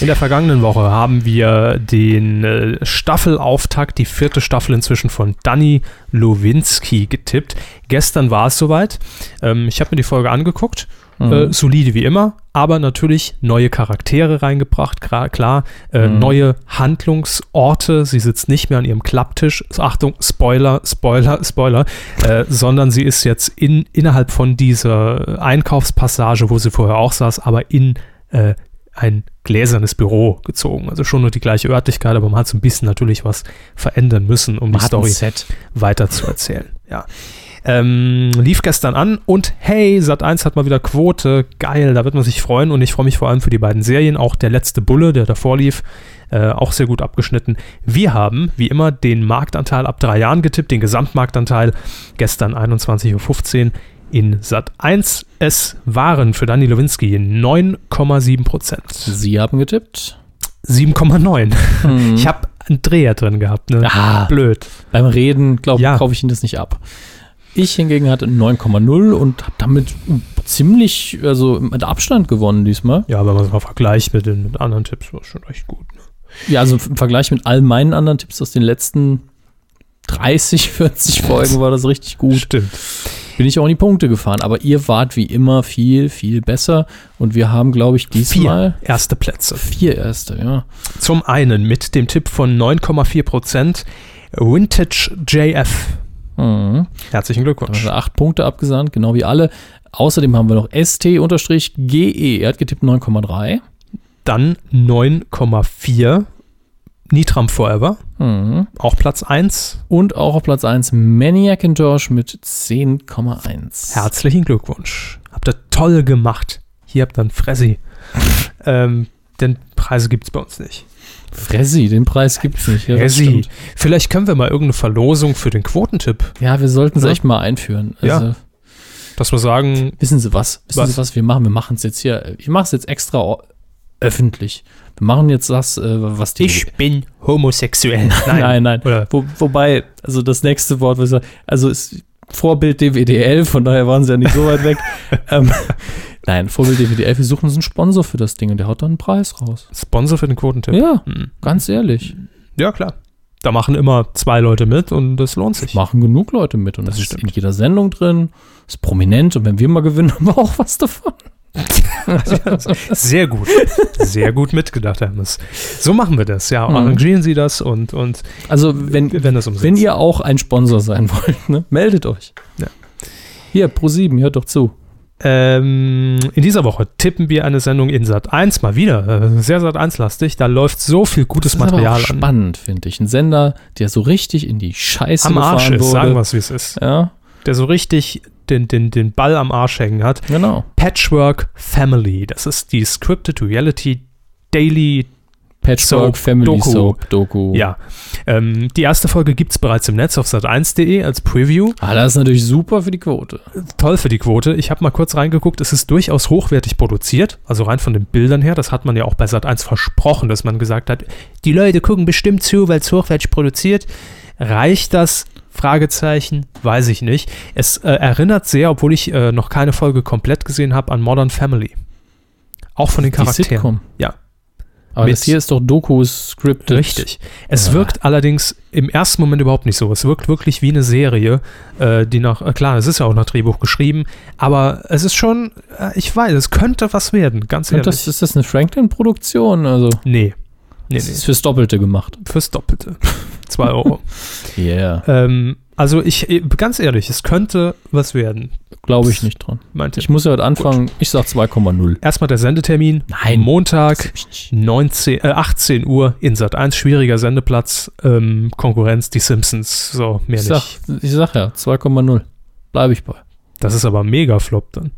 In der vergangenen Woche haben wir den äh, Staffelauftakt, die vierte Staffel inzwischen von Danny Lowinski getippt. Gestern war es soweit. Ähm, ich habe mir die Folge angeguckt. Mhm. Äh, solide wie immer, aber natürlich neue Charaktere reingebracht, klar, äh, Mhm. neue Handlungsorte. Sie sitzt nicht mehr an ihrem Klapptisch. Achtung, Spoiler, Spoiler, Spoiler, äh, sondern sie ist jetzt in, innerhalb von dieser Einkaufspassage, wo sie vorher auch saß, aber in äh, ein gläsernes Büro gezogen. Also schon nur die gleiche Örtlichkeit, aber man hat so ein bisschen natürlich was verändern müssen, um Man die Story Set. weiter zu erzählen. Ja. Ähm, lief gestern an und hey, Sat1 hat mal wieder Quote. Geil, da wird man sich freuen und ich freue mich vor allem für die beiden Serien. Auch der letzte Bulle, der davor lief, äh, auch sehr gut abgeschnitten. Wir haben, wie immer, den Marktanteil ab drei Jahren getippt, den Gesamtmarktanteil gestern 21.15 Uhr in Sat1. Es waren für Dani Lewinsky 9,7 Prozent. Sie haben getippt. 7,9. Mhm. Ich habe einen Dreher drin gehabt. Ne? Ah. Blöd. Beim Reden, glaube ich, Ja. kaufe ich Ihnen das nicht ab. Ich hingegen hatte 9,0 und habe damit ziemlich, also mit Abstand gewonnen diesmal. Ja, wenn man es mal vergleicht mit den mit anderen Tipps, war es schon echt gut. Ne? Ja, also im Vergleich mit all meinen anderen Tipps aus den letzten 30, 40 Folgen war das richtig gut. Stimmt. Bin ich auch in die Punkte gefahren. Aber ihr wart wie immer viel, viel besser. Und wir haben, glaube ich, diesmal Vier erste Plätze. vier erste, ja. Zum einen mit dem Tipp von 9,4 Prozent Vintage JF. Mhm. Herzlichen Da Glückwunsch. wir acht Punkte abgesandt, genau wie alle. Außerdem haben wir noch ST-GE. Er hat getippt 9,3. Dann 9,4 Nitram Forever. Mhm. Auch Platz 1. Und auch auf Platz 1 Maniacintosh mit 10,1. Herzlichen Glückwunsch. Habt ihr toll gemacht. Hier habt ihr einen Fressi. ähm, denn Preise gibt es bei uns nicht. Fressi, den Preis gibt's nicht. Ja, Fressi. Vielleicht können wir mal irgendeine Verlosung für den Quotentipp, ja wir sollten es Ja. echt mal einführen. Ja. Also, dass wir sagen, Wissen Sie was? Wissen Was? Sie, was wir machen? Wir machen es jetzt hier. Ich mache es jetzt extra öffentlich. Machen jetzt das, äh, was die. bin homosexuell. nein, nein. Oder Wo, wobei, also das nächste Wort, was ich also ist Vorbild DWDL, von daher waren sie ja nicht so weit weg. ähm, nein, Vorbild DWDL, wir suchen uns einen Sponsor für das Ding und der haut dann einen Preis raus. Sponsor für den Quotentipp. Ja, Hm. ganz ehrlich. Ja, klar. Da machen immer zwei Leute mit und das lohnt sich. Machen genug Leute mit und das, Das ist stimmt. in jeder Sendung drin, ist prominent und wenn wir mal gewinnen, haben wir auch was davon. Sehr gut. Sehr gut mitgedacht, Hermes. So machen wir das. Ja, Mhm. arrangieren Sie das und, und Also wenn, werden das wenn ihr auch ein Sponsor sein wollt, ne, meldet euch. Ja. Hier, Pro7, hört doch zu. ähm, in dieser Woche tippen wir eine Sendung in Sat 1 mal wieder. Äh, sehr Sat 1 lastig. Da läuft so viel gutes Das ist aber Material auch an. spannend, finde ich. Ein Sender, der so richtig in die Scheiße Am Arsch ist, wurde. sagen wir es, wie es ist. Ja, Der so richtig den, den, den Ball am Arsch hängen hat. genau. Patchwork Family. Das ist die Scripted Reality Daily Patchwork Soap, Family Doku. Soap Doku. Ja. Ähm, die erste Folge gibt es bereits im Netz auf sat1.de als Preview. Ah, das ist natürlich super für die Quote. Toll für die Quote. Ich habe mal kurz reingeguckt. Es ist durchaus hochwertig produziert. Also rein von den Bildern her. Das hat man ja auch bei Sat1 versprochen, dass man gesagt hat, die Leute gucken bestimmt zu, weil es hochwertig produziert. Reicht das? Fragezeichen, weiß ich nicht. Es äh, erinnert sehr, obwohl ich äh, noch keine Folge komplett gesehen habe, an Modern Family. Auch von den Die Charakteren. Sitcom. Ja. Aber Mit- das hier ist doch Doku-Scripted. Richtig. Es Ja. wirkt allerdings im ersten Moment überhaupt nicht so. Es wirkt wirklich wie eine Serie, äh, die nach, äh, klar, es ist ja auch nach Drehbuch geschrieben, aber es ist schon, äh, ich weiß, es könnte was werden, ganz Und ehrlich. das, ist das eine Franklin-Produktion? Also, nee. Nee, das nee. ist fürs Doppelte gemacht. Fürs Doppelte. Zwei Euro. Yeah. ähm, also ich, äh, ganz ehrlich, es könnte was werden, Glaube ich nicht dran. meinte Ich muss ja heute anfangen. Ich sag 2,0. Erstmal der Sendetermin. Nein. Montag, 19, äh, 18 Uhr in Sat 1, schwieriger Sendeplatz, ähm, Konkurrenz, die Simpsons, so mehr Ich sag, nicht. ich sag ja, 2,0. Bleibe ich bei. Das ist aber mega flop dann.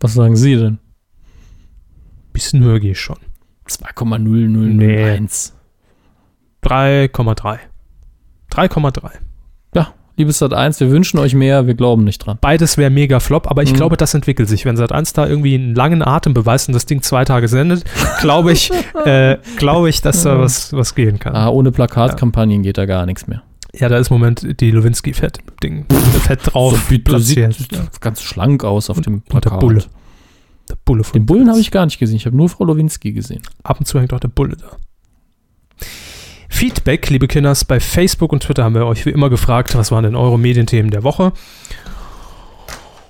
Was sagen Sie denn? Bisschen höher gehe ich schon. 2,0001. 3,3. 3,3. Ja, liebes Sat 1, wir wünschen euch mehr, wir glauben nicht dran. Beides wäre mega flop, aber ich Mhm. glaube, das entwickelt sich. Wenn Sat 1 da irgendwie einen langen Atem beweist und das Ding zwei Tage sendet, glaube ich, äh, glaube ich, dass da was, was gehen kann. Ah, ohne Plakatkampagnen geht da gar nichts mehr. Ja, da ist im Moment die Lewinsky-Fett-Ding. Fett drauf. So, du sieht ganz schlank aus auf dem Und der Plakat. Bulle. Der Bulle von Den Bullen habe ich gar nicht gesehen. Ich habe nur Frau Lowinski gesehen. ab und zu hängt auch der Bulle da. Feedback, liebe Kinders, bei Facebook und Twitter haben wir euch wie immer gefragt, was waren denn eure Medienthemen der Woche?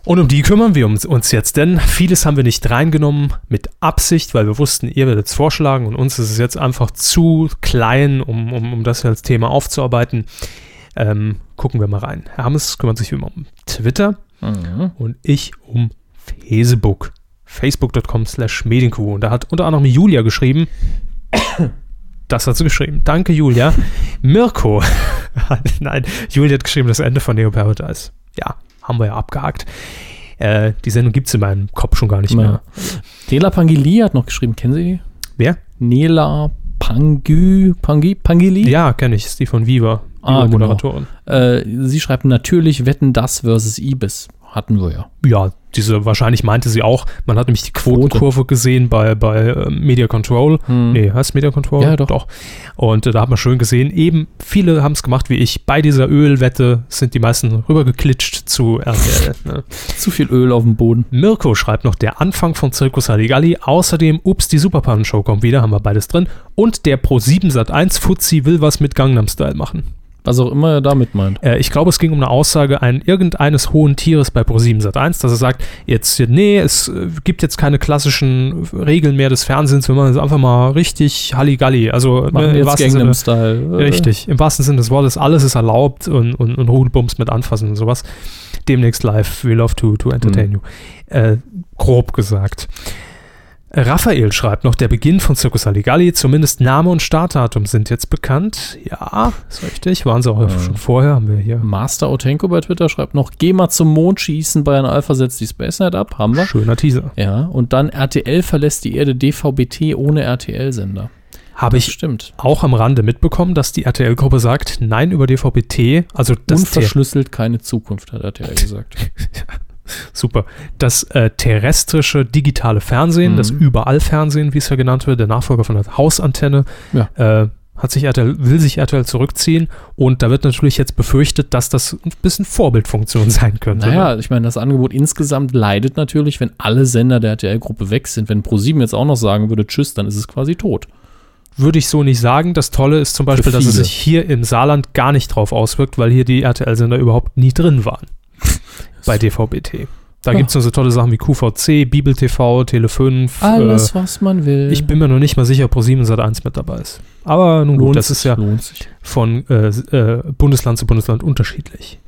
Und um die kümmern wir uns jetzt, denn vieles haben wir nicht reingenommen mit Absicht, weil wir wussten, ihr werdet es vorschlagen und uns ist es jetzt einfach zu klein, um, um, um das als Thema aufzuarbeiten. Ähm, gucken wir mal rein. Herr Hammes kümmert sich wie immer um Twitter und ich um Facebook. Facebook.com slash Medienkuh. Und da hat unter anderem Julia geschrieben. Das hat sie geschrieben. Danke, Julia. Mirko. Nein, Julia hat geschrieben, das Ende von Neo Paradise. Ja, haben wir ja abgehakt. Äh, die Sendung gibt es in meinem Kopf schon gar nicht mehr. Nela Pangili hat noch geschrieben. Kennen Sie die? Wer? Nela Pangü, Pangi, Pangili? Ja, kenne ich. Ist die von Viva. Ah, genau. Moderatorin. Äh, sie schreibt natürlich Wetten das versus Ibis. Hatten wir ja. Ja, diese, wahrscheinlich meinte sie auch, man hat nämlich die Quotenkurve gesehen bei, bei äh, Media Control. Hm. Nee, heißt Media Control? Ja, doch. Und äh, da hat man schön gesehen, eben viele haben es gemacht wie ich. Bei dieser Ölwette sind die meisten rübergeklitscht zu RTL. Ne? Zu viel Öl auf dem Boden. Mirko schreibt noch, der Anfang von Zirkus Halligalli. Außerdem, ups, die Superpannen-Show kommt wieder, haben wir beides drin. Und der Pro7 Sat1 Fuzzi will was mit Gangnam Style machen. Was auch immer er damit meint. Äh, ich glaube, es ging um eine Aussage ein, irgendeines hohen Tieres bei Pro7 Sat1, dass er sagt, jetzt, nee, es äh, gibt jetzt keine klassischen Regeln mehr des Fernsehens, wir machen jetzt einfach mal richtig Halligalli. Also Machen ne, im wahrsten Sinne, Style. Äh, Richtig, im wahrsten Sinne des Wortes, alles ist erlaubt und, und, und Rudelbums mit anfassen und sowas. Demnächst live, we love to, to entertain Mhm. you. Äh, grob gesagt. Raphael schreibt noch, der Beginn von Circus Halligalli, zumindest Name und Startdatum sind jetzt bekannt. Ja, ist richtig, waren sie auch Ja. schon vorher, haben wir hier. Master Otenko bei Twitter schreibt noch, geh mal zum Mond schießen, Bayern Alpha setzt die Space Night ab. Haben wir. Schöner Teaser. Ja, und dann RTL verlässt die Erde DVB-T ohne RTL-Sender. Habe ich stimmt. auch am Rande mitbekommen, dass die RTL-Gruppe sagt, nein über DVB-T, also das Unverschlüsselt keine Zukunft, hat RTL gesagt. super, das äh, terrestrische digitale Fernsehen, Mhm. das Überall-Fernsehen, wie es ja genannt wird, der Nachfolger von der Hausantenne, Ja. äh, hat sich RTL, will sich RTL zurückziehen und da wird natürlich jetzt befürchtet, dass das ein bisschen Vorbildfunktion sein könnte. Naja, ich meine, das Angebot insgesamt leidet natürlich, wenn alle Sender der RTL-Gruppe weg sind. Wenn ProSieben jetzt auch noch sagen würde, tschüss, dann ist es quasi tot. Würde ich so nicht sagen. Das Tolle ist zum Beispiel, dass es sich hier im Saarland gar nicht drauf auswirkt, weil hier die RTL-Sender überhaupt nie drin waren. bei DVB-T. Da Ja. gibt es nur so tolle Sachen wie QVC, Bibel TV, Tele 5. Alles, was man will. äh, ich bin mir noch nicht mal sicher, ob ProSieben Sat 1 mit dabei ist. Aber nun gut, lohnt das sich, ist ja von äh, äh, Bundesland zu Bundesland unterschiedlich.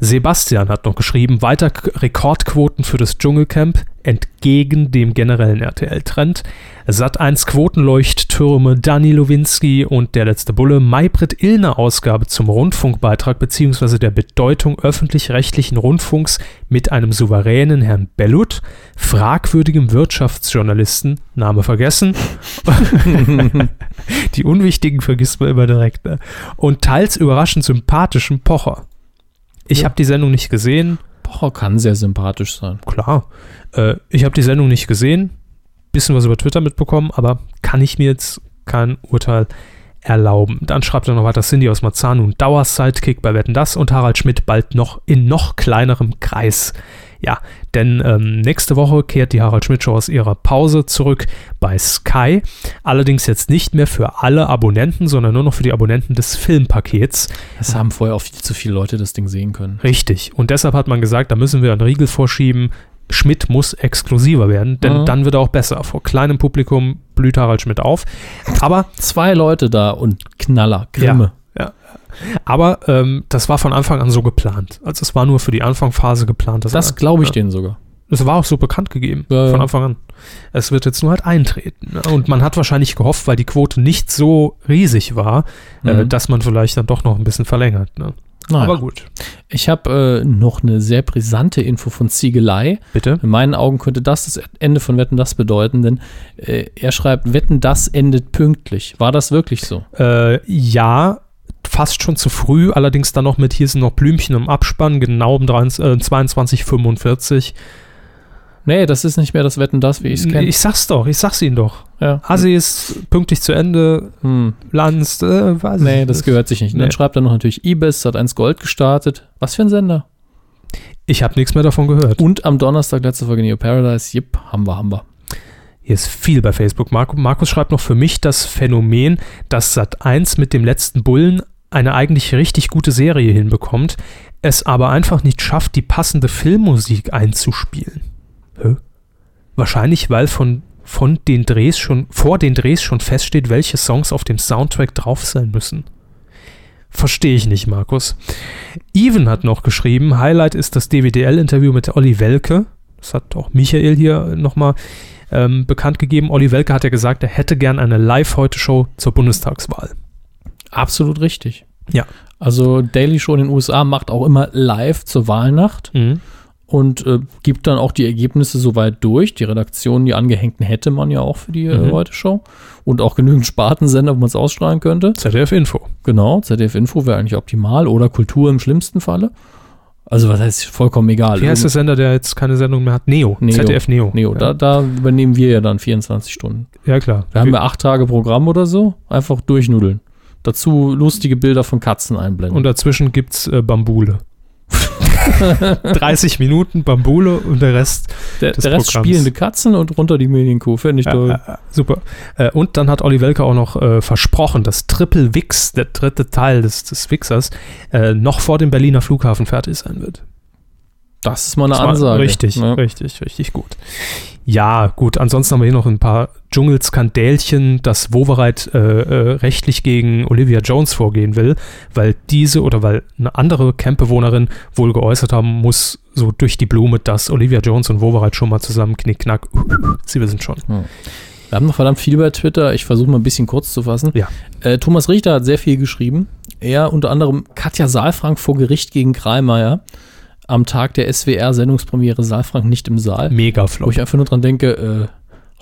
Sebastian hat noch geschrieben, weiter Rekordquoten für das Dschungelcamp entgegen dem generellen RTL-Trend. Sat1 Quotenleuchttürme, Dani Lowinski und der letzte Bulle, Maybrit Illner Ausgabe zum Rundfunkbeitrag bzw. der Bedeutung öffentlich-rechtlichen Rundfunks mit einem souveränen Herrn Bellut, fragwürdigem Wirtschaftsjournalisten, Name vergessen. Die unwichtigen vergisst man immer direkt. Ne? Und teils überraschend sympathischen Pocher. Ich Ja. habe die Sendung nicht gesehen. Pocher kann sehr sympathisch sein. Klar. Äh, ich habe die Sendung nicht gesehen. Bisschen was über Twitter mitbekommen, aber kann ich mir jetzt kein Urteil erlauben. Dann schreibt er noch weiter Cindy aus Marzahn und Dauer-Sidekick bei Wetten Das und Harald Schmidt bald noch in noch kleinerem Kreis. Ja, denn ähm, nächste Woche kehrt die Harald Schmidt Show aus ihrer Pause zurück bei Sky. Allerdings jetzt nicht mehr für alle Abonnenten, sondern nur noch für die Abonnenten des Filmpakets. Es haben vorher auch viel zu viele Leute das Ding sehen können. Richtig. Und deshalb hat man gesagt, da müssen wir einen Riegel vorschieben. Schmidt muss exklusiver werden, denn Mhm. dann wird er auch besser. Vor kleinem Publikum blüht Harald Schmidt auf. Aber, Zwei Leute da und Knaller, Grimme. Aber ähm, das war von Anfang an so geplant. Also es war nur für die Anfangsphase geplant. Das glaube ich ja. denen sogar. Es war auch so bekannt gegeben, Ja, von Anfang an. Es wird jetzt nur halt eintreten. ne? Und man hat wahrscheinlich gehofft, weil die Quote nicht so riesig war, äh, Mhm. dass man vielleicht dann doch noch ein bisschen verlängert. Ne? Naja. Aber gut. Ich habe äh, noch eine sehr brisante Info von Ziegelei. Bitte? In meinen Augen könnte das das Ende von Wetten das bedeuten, denn äh, er schreibt, Wetten das endet pünktlich. War das wirklich so? Äh, ja, fast schon zu früh, allerdings dann noch mit, hier sind noch Blümchen im Abspann, genau um 23, äh, 22.45 Nee, das ist nicht mehr das Wetten das, wie ich es kenne. Ich sag's doch, ich sag's Ihnen doch. Ja. Asi ist pünktlich zu Ende, Hm. Lanz, äh, weiß Nee, das nicht. gehört sich nicht. Und Nee. Dann schreibt er noch natürlich Ibis, hat eins Gold gestartet. Was für ein Sender? Ich habe nichts mehr davon gehört. Und am Donnerstag letzte Folge Neo Paradise. Jipp, haben wir, haben wir. Hier ist viel bei Facebook. Markus schreibt noch für mich das Phänomen, dass Sat1 mit dem letzten Bullen eine eigentlich richtig gute Serie hinbekommt, es aber einfach nicht schafft, die passende Filmmusik einzuspielen. Hä? Wahrscheinlich, weil von, von den Drehs schon, vor den Drehs schon feststeht, welche Songs auf dem Soundtrack drauf sein müssen. Verstehe ich nicht, Markus. Even hat noch geschrieben, Highlight ist das DWDL-Interview mit Olli Welke. Das hat auch Michael hier nochmal ähm, bekannt gegeben. Olli Welke hat ja gesagt, er hätte gern eine Live-Heute-Show zur Bundestagswahl. Absolut richtig. Ja. Also Daily Show in den USA macht auch immer live zur Wahlnacht Mhm. und äh, gibt dann auch die Ergebnisse soweit durch. Die Redaktion, die angehängten hätte man ja auch für die äh, Mhm. Heute-Show. Und auch genügend Spartensender, wo man es ausstrahlen könnte. ZDF-Info. Genau, ZDF-Info wäre eigentlich optimal oder Kultur im schlimmsten Falle. Also was heißt vollkommen egal. Wie heißt der Sender, der jetzt keine Sendung mehr hat? Neo. Neo. ZDF Neo. Neo, ja. da, da übernehmen wir ja dann 24 Stunden. ja, klar. Wir haben ja acht Tage Programm oder so, einfach durchnudeln. Dazu lustige Bilder von Katzen einblenden. Und dazwischen gibt's äh, Bambule. 30 Minuten Bambule und der Rest der, der Rest Programms. spielende Katzen und runter die Medienkuh, finde ich Ja, toll. äh, super. Äh, und dann hat Olli Welke auch noch äh, versprochen, dass Triple Wix, der dritte Teil des, des Wixers, äh, noch vor dem Berliner Flughafen fertig sein wird. Das ist mal eine Das Ansage. Richtig, Ja. richtig, richtig gut. Ja, gut. Ansonsten haben wir hier noch ein paar Dschungelskandälchen, dass Wowereit äh, äh, rechtlich gegen Olivia Jones vorgehen will, weil diese oder weil eine andere Campbewohnerin wohl geäußert haben muss, so durch die Blume, dass Olivia Jones und Wowereit schon mal zusammen knickknack. Sie wissen schon. Wir haben noch verdammt viel bei Twitter. Ich versuche mal ein bisschen kurz zu fassen. Ja. Äh, Thomas Richter hat sehr viel geschrieben. Er unter anderem Katja Saalfrank vor Gericht gegen Kreimeier am Tag der SWR-Sendungspremiere Saalfrank nicht im Saal. Mega Wo flop. ich einfach nur dran denke, äh,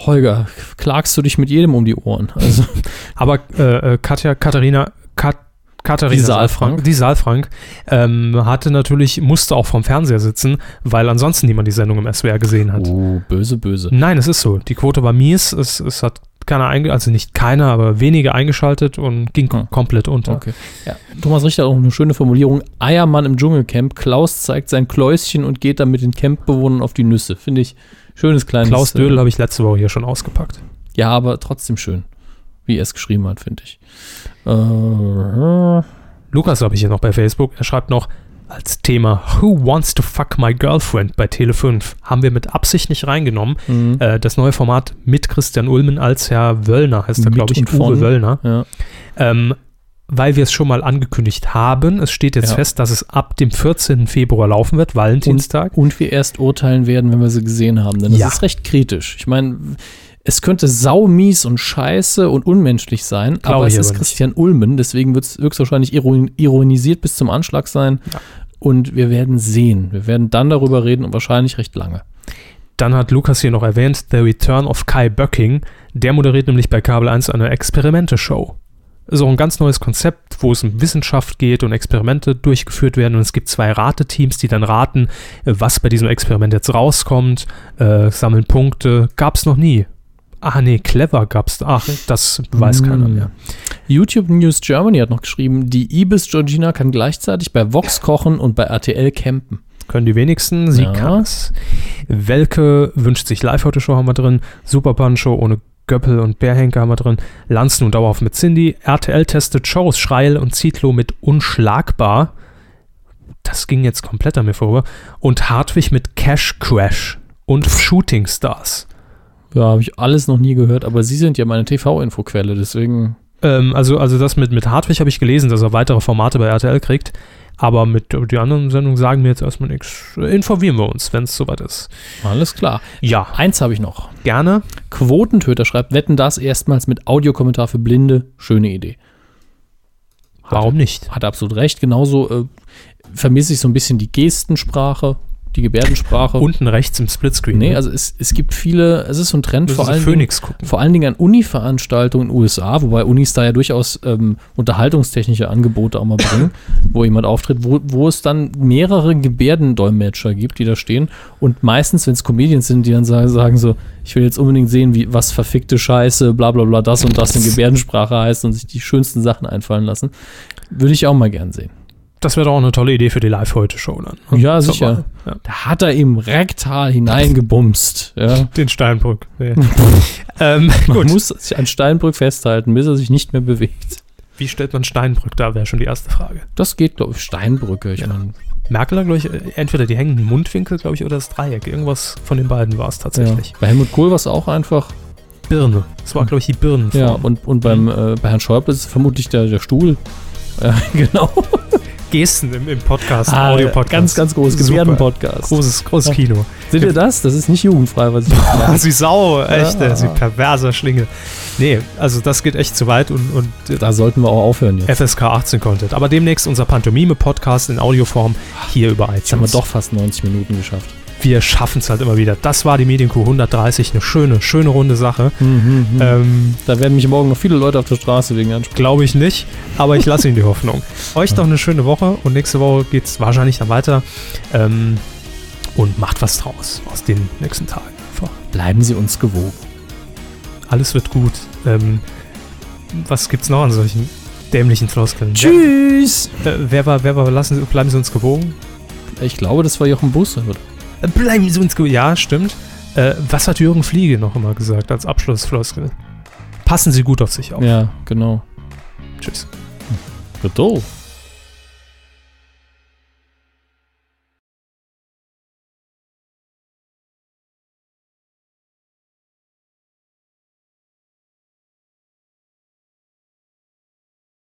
Holger, klagst du dich mit jedem um die Ohren? Also, Aber äh, äh, Katja, Katharina, Kat, Katharina Die Saalfrank. die Saalfrank, ähm, hatte natürlich, musste auch vom Fernseher sitzen, weil ansonsten niemand die Sendung im SWR gesehen hat. oh, böse, böse. Nein, es ist so. Die Quote war mies. Es, es hat keiner also nicht keiner, aber wenige eingeschaltet und ging Hm. komplett unter. Okay. Ja. Thomas Richter hat auch eine schöne Formulierung. Eiermann im Dschungelcamp. Klaus zeigt sein Kläuschen und geht dann mit den Campbewohnern auf die Nüsse. Finde ich schönes kleines. Klaus äh, Dödel habe ich letzte Woche hier schon ausgepackt. Ja, aber trotzdem schön. Wie er es geschrieben hat, finde ich. Äh, Lukas habe ich hier noch bei Facebook. Er schreibt noch als Thema Who Wants to Fuck My Girlfriend bei Tele5 haben wir mit Absicht nicht reingenommen. mhm. Äh, das neue Format mit Christian Ulmen als Herr Wöllner heißt er, glaube ich, und Uwe. Wöllner. ja. Ähm, weil wir es schon mal angekündigt haben. Es steht jetzt Ja. fest, dass es ab dem 14. Februar laufen wird, Valentinstag. Und wir erst urteilen werden, wenn wir sie gesehen haben. Denn das Ja. ist recht kritisch. Ich meine, es könnte saumies und scheiße und unmenschlich sein, Glaube aber es ist aber. Christian Ulmen, deswegen wird es höchstwahrscheinlich iron ironisiert bis zum Anschlag sein. Ja. Und wir werden sehen. Wir werden dann darüber reden und wahrscheinlich recht lange. Dann hat Lukas hier noch erwähnt, The Return of Kai Böcking. Der moderiert nämlich bei Kabel 1 eine Experimente-Show. Ist auch ein ganz neues Konzept, wo es um Wissenschaft geht und Experimente durchgeführt werden. Und es gibt zwei Rateteams, die dann raten, was bei diesem Experiment jetzt rauskommt, äh, sammeln Punkte. Gab's noch nie. Ah, nee, clever gab's. Ach, das weiß keiner Mm. mehr. YouTube News Germany hat noch geschrieben, die Ibis Georgina kann gleichzeitig bei Vox kochen und bei RTL campen. Können die wenigsten, sie Ja. kann es. Welke wünscht sich Live-Heute-Show haben wir drin. Super Show ohne Göppel und Bärhenker haben wir drin. Lanzen und Dauerhaft mit Cindy. RTL testet Shows Schreil und Zietlow mit Unschlagbar. Das ging jetzt komplett an mir vorüber. Und Hartwig mit Cash Crash und Shooting Stars. Ja, habe ich alles noch nie gehört, aber Sie sind ja meine TV-Infoquelle, deswegen. Ähm, also, also das mit, mit Hartwig habe ich gelesen, dass er weitere Formate bei RTL kriegt. Aber mit die anderen Sendungen sagen mir jetzt erstmal nichts. Informieren wir uns, wenn es soweit ist. Alles klar. Ja, Eins habe ich noch. gerne. Quotentöter schreibt, wetten das erstmals mit Audiokommentar für Blinde. Schöne Idee. Hat, Warum nicht? Hat absolut recht. Genauso äh, vermisse ich so ein bisschen die Gestensprache, die Gebärdensprache. Unten rechts im Splitscreen. nee, ne? also es, es gibt viele, es ist so ein Trend vor allen, Dingen, vor allen Dingen an Uni-Veranstaltungen in den USA, wobei Unis da ja durchaus ähm, unterhaltungstechnische Angebote auch mal bringen, wo jemand auftritt, wo, wo es dann mehrere Gebärdendolmetscher gibt, die da stehen. Und meistens, wenn es Comedians sind, die dann sagen, sagen so, ich will jetzt unbedingt sehen, wie was verfickte Scheiße, bla bla bla, das und das in Gebärdensprache heißt und sich die schönsten Sachen einfallen lassen. Würde ich auch mal gern sehen. Das wäre doch auch eine tolle Idee für die Live-Heute-Show dann. ne? Ja, Zur sicher. Ja. Da hat er ihm rektal hineingebumst. Ja. Den Steinbrück. Nee. ähm, Man gut. muss sich an Steinbrück festhalten, bis er sich nicht mehr bewegt. Wie stellt man Steinbrück da, wäre schon die erste Frage. Das geht, glaube ich, Steinbrücke. Ich meine, Merkel, glaube ich, äh, entweder die hängenden Mundwinkel, glaube ich, oder das Dreieck. Irgendwas von den beiden war es tatsächlich. Ja. Bei Helmut Kohl war es auch einfach. Birne. Das war, glaube ich, die Birnenform. Ja, und, und beim, äh, bei Herrn Schäuble ist es vermutlich der, der Stuhl. Ja, genau. Gesten im, im Podcast, Ah, Audio-Podcast. Ganz, ganz groß. Gebärden-Podcast. Großes, großes Kino. Seht ihr das? Das ist nicht jugendfrei, was ich Ah, mache. sie Sau, echt, Ja. sie perverser Schlingel. Nee, also das geht echt zu weit und, und äh, Da sollten wir auch aufhören jetzt. FSK 18 Content. Aber demnächst unser Pantomime-Podcast in Audioform hier über iTunes. Jetzt haben wir doch fast 90 Minuten geschafft. Wir schaffen es halt immer wieder. Das war die Medienkuh 130. Eine schöne, schöne runde Sache. Mhm, Ähm, Da werden mich morgen noch viele Leute auf der Straße wegen ansprechen. Glaube ich nicht, aber ich lasse Ihnen die Hoffnung. Euch doch eine schöne Woche und nächste Woche geht es wahrscheinlich dann weiter. Ähm, und macht was draus aus den nächsten Tagen. Einfach. Bleiben Sie uns gewogen. Alles wird gut. Ähm, was gibt's noch an solchen dämlichen Floskeln? Tschüss! Wer, äh, wer war, wer war, lassen Sie, bleiben Sie uns gewogen? Ich glaube, das war Jochen Busse. oder? Äh, Bleiben Sie uns gewogen. Ja, stimmt. Äh, was hat Jürgen Fliege noch immer gesagt als Abschlussfloskel? Passen Sie gut auf sich auf. Ja, genau. Tschüss. Gut doof.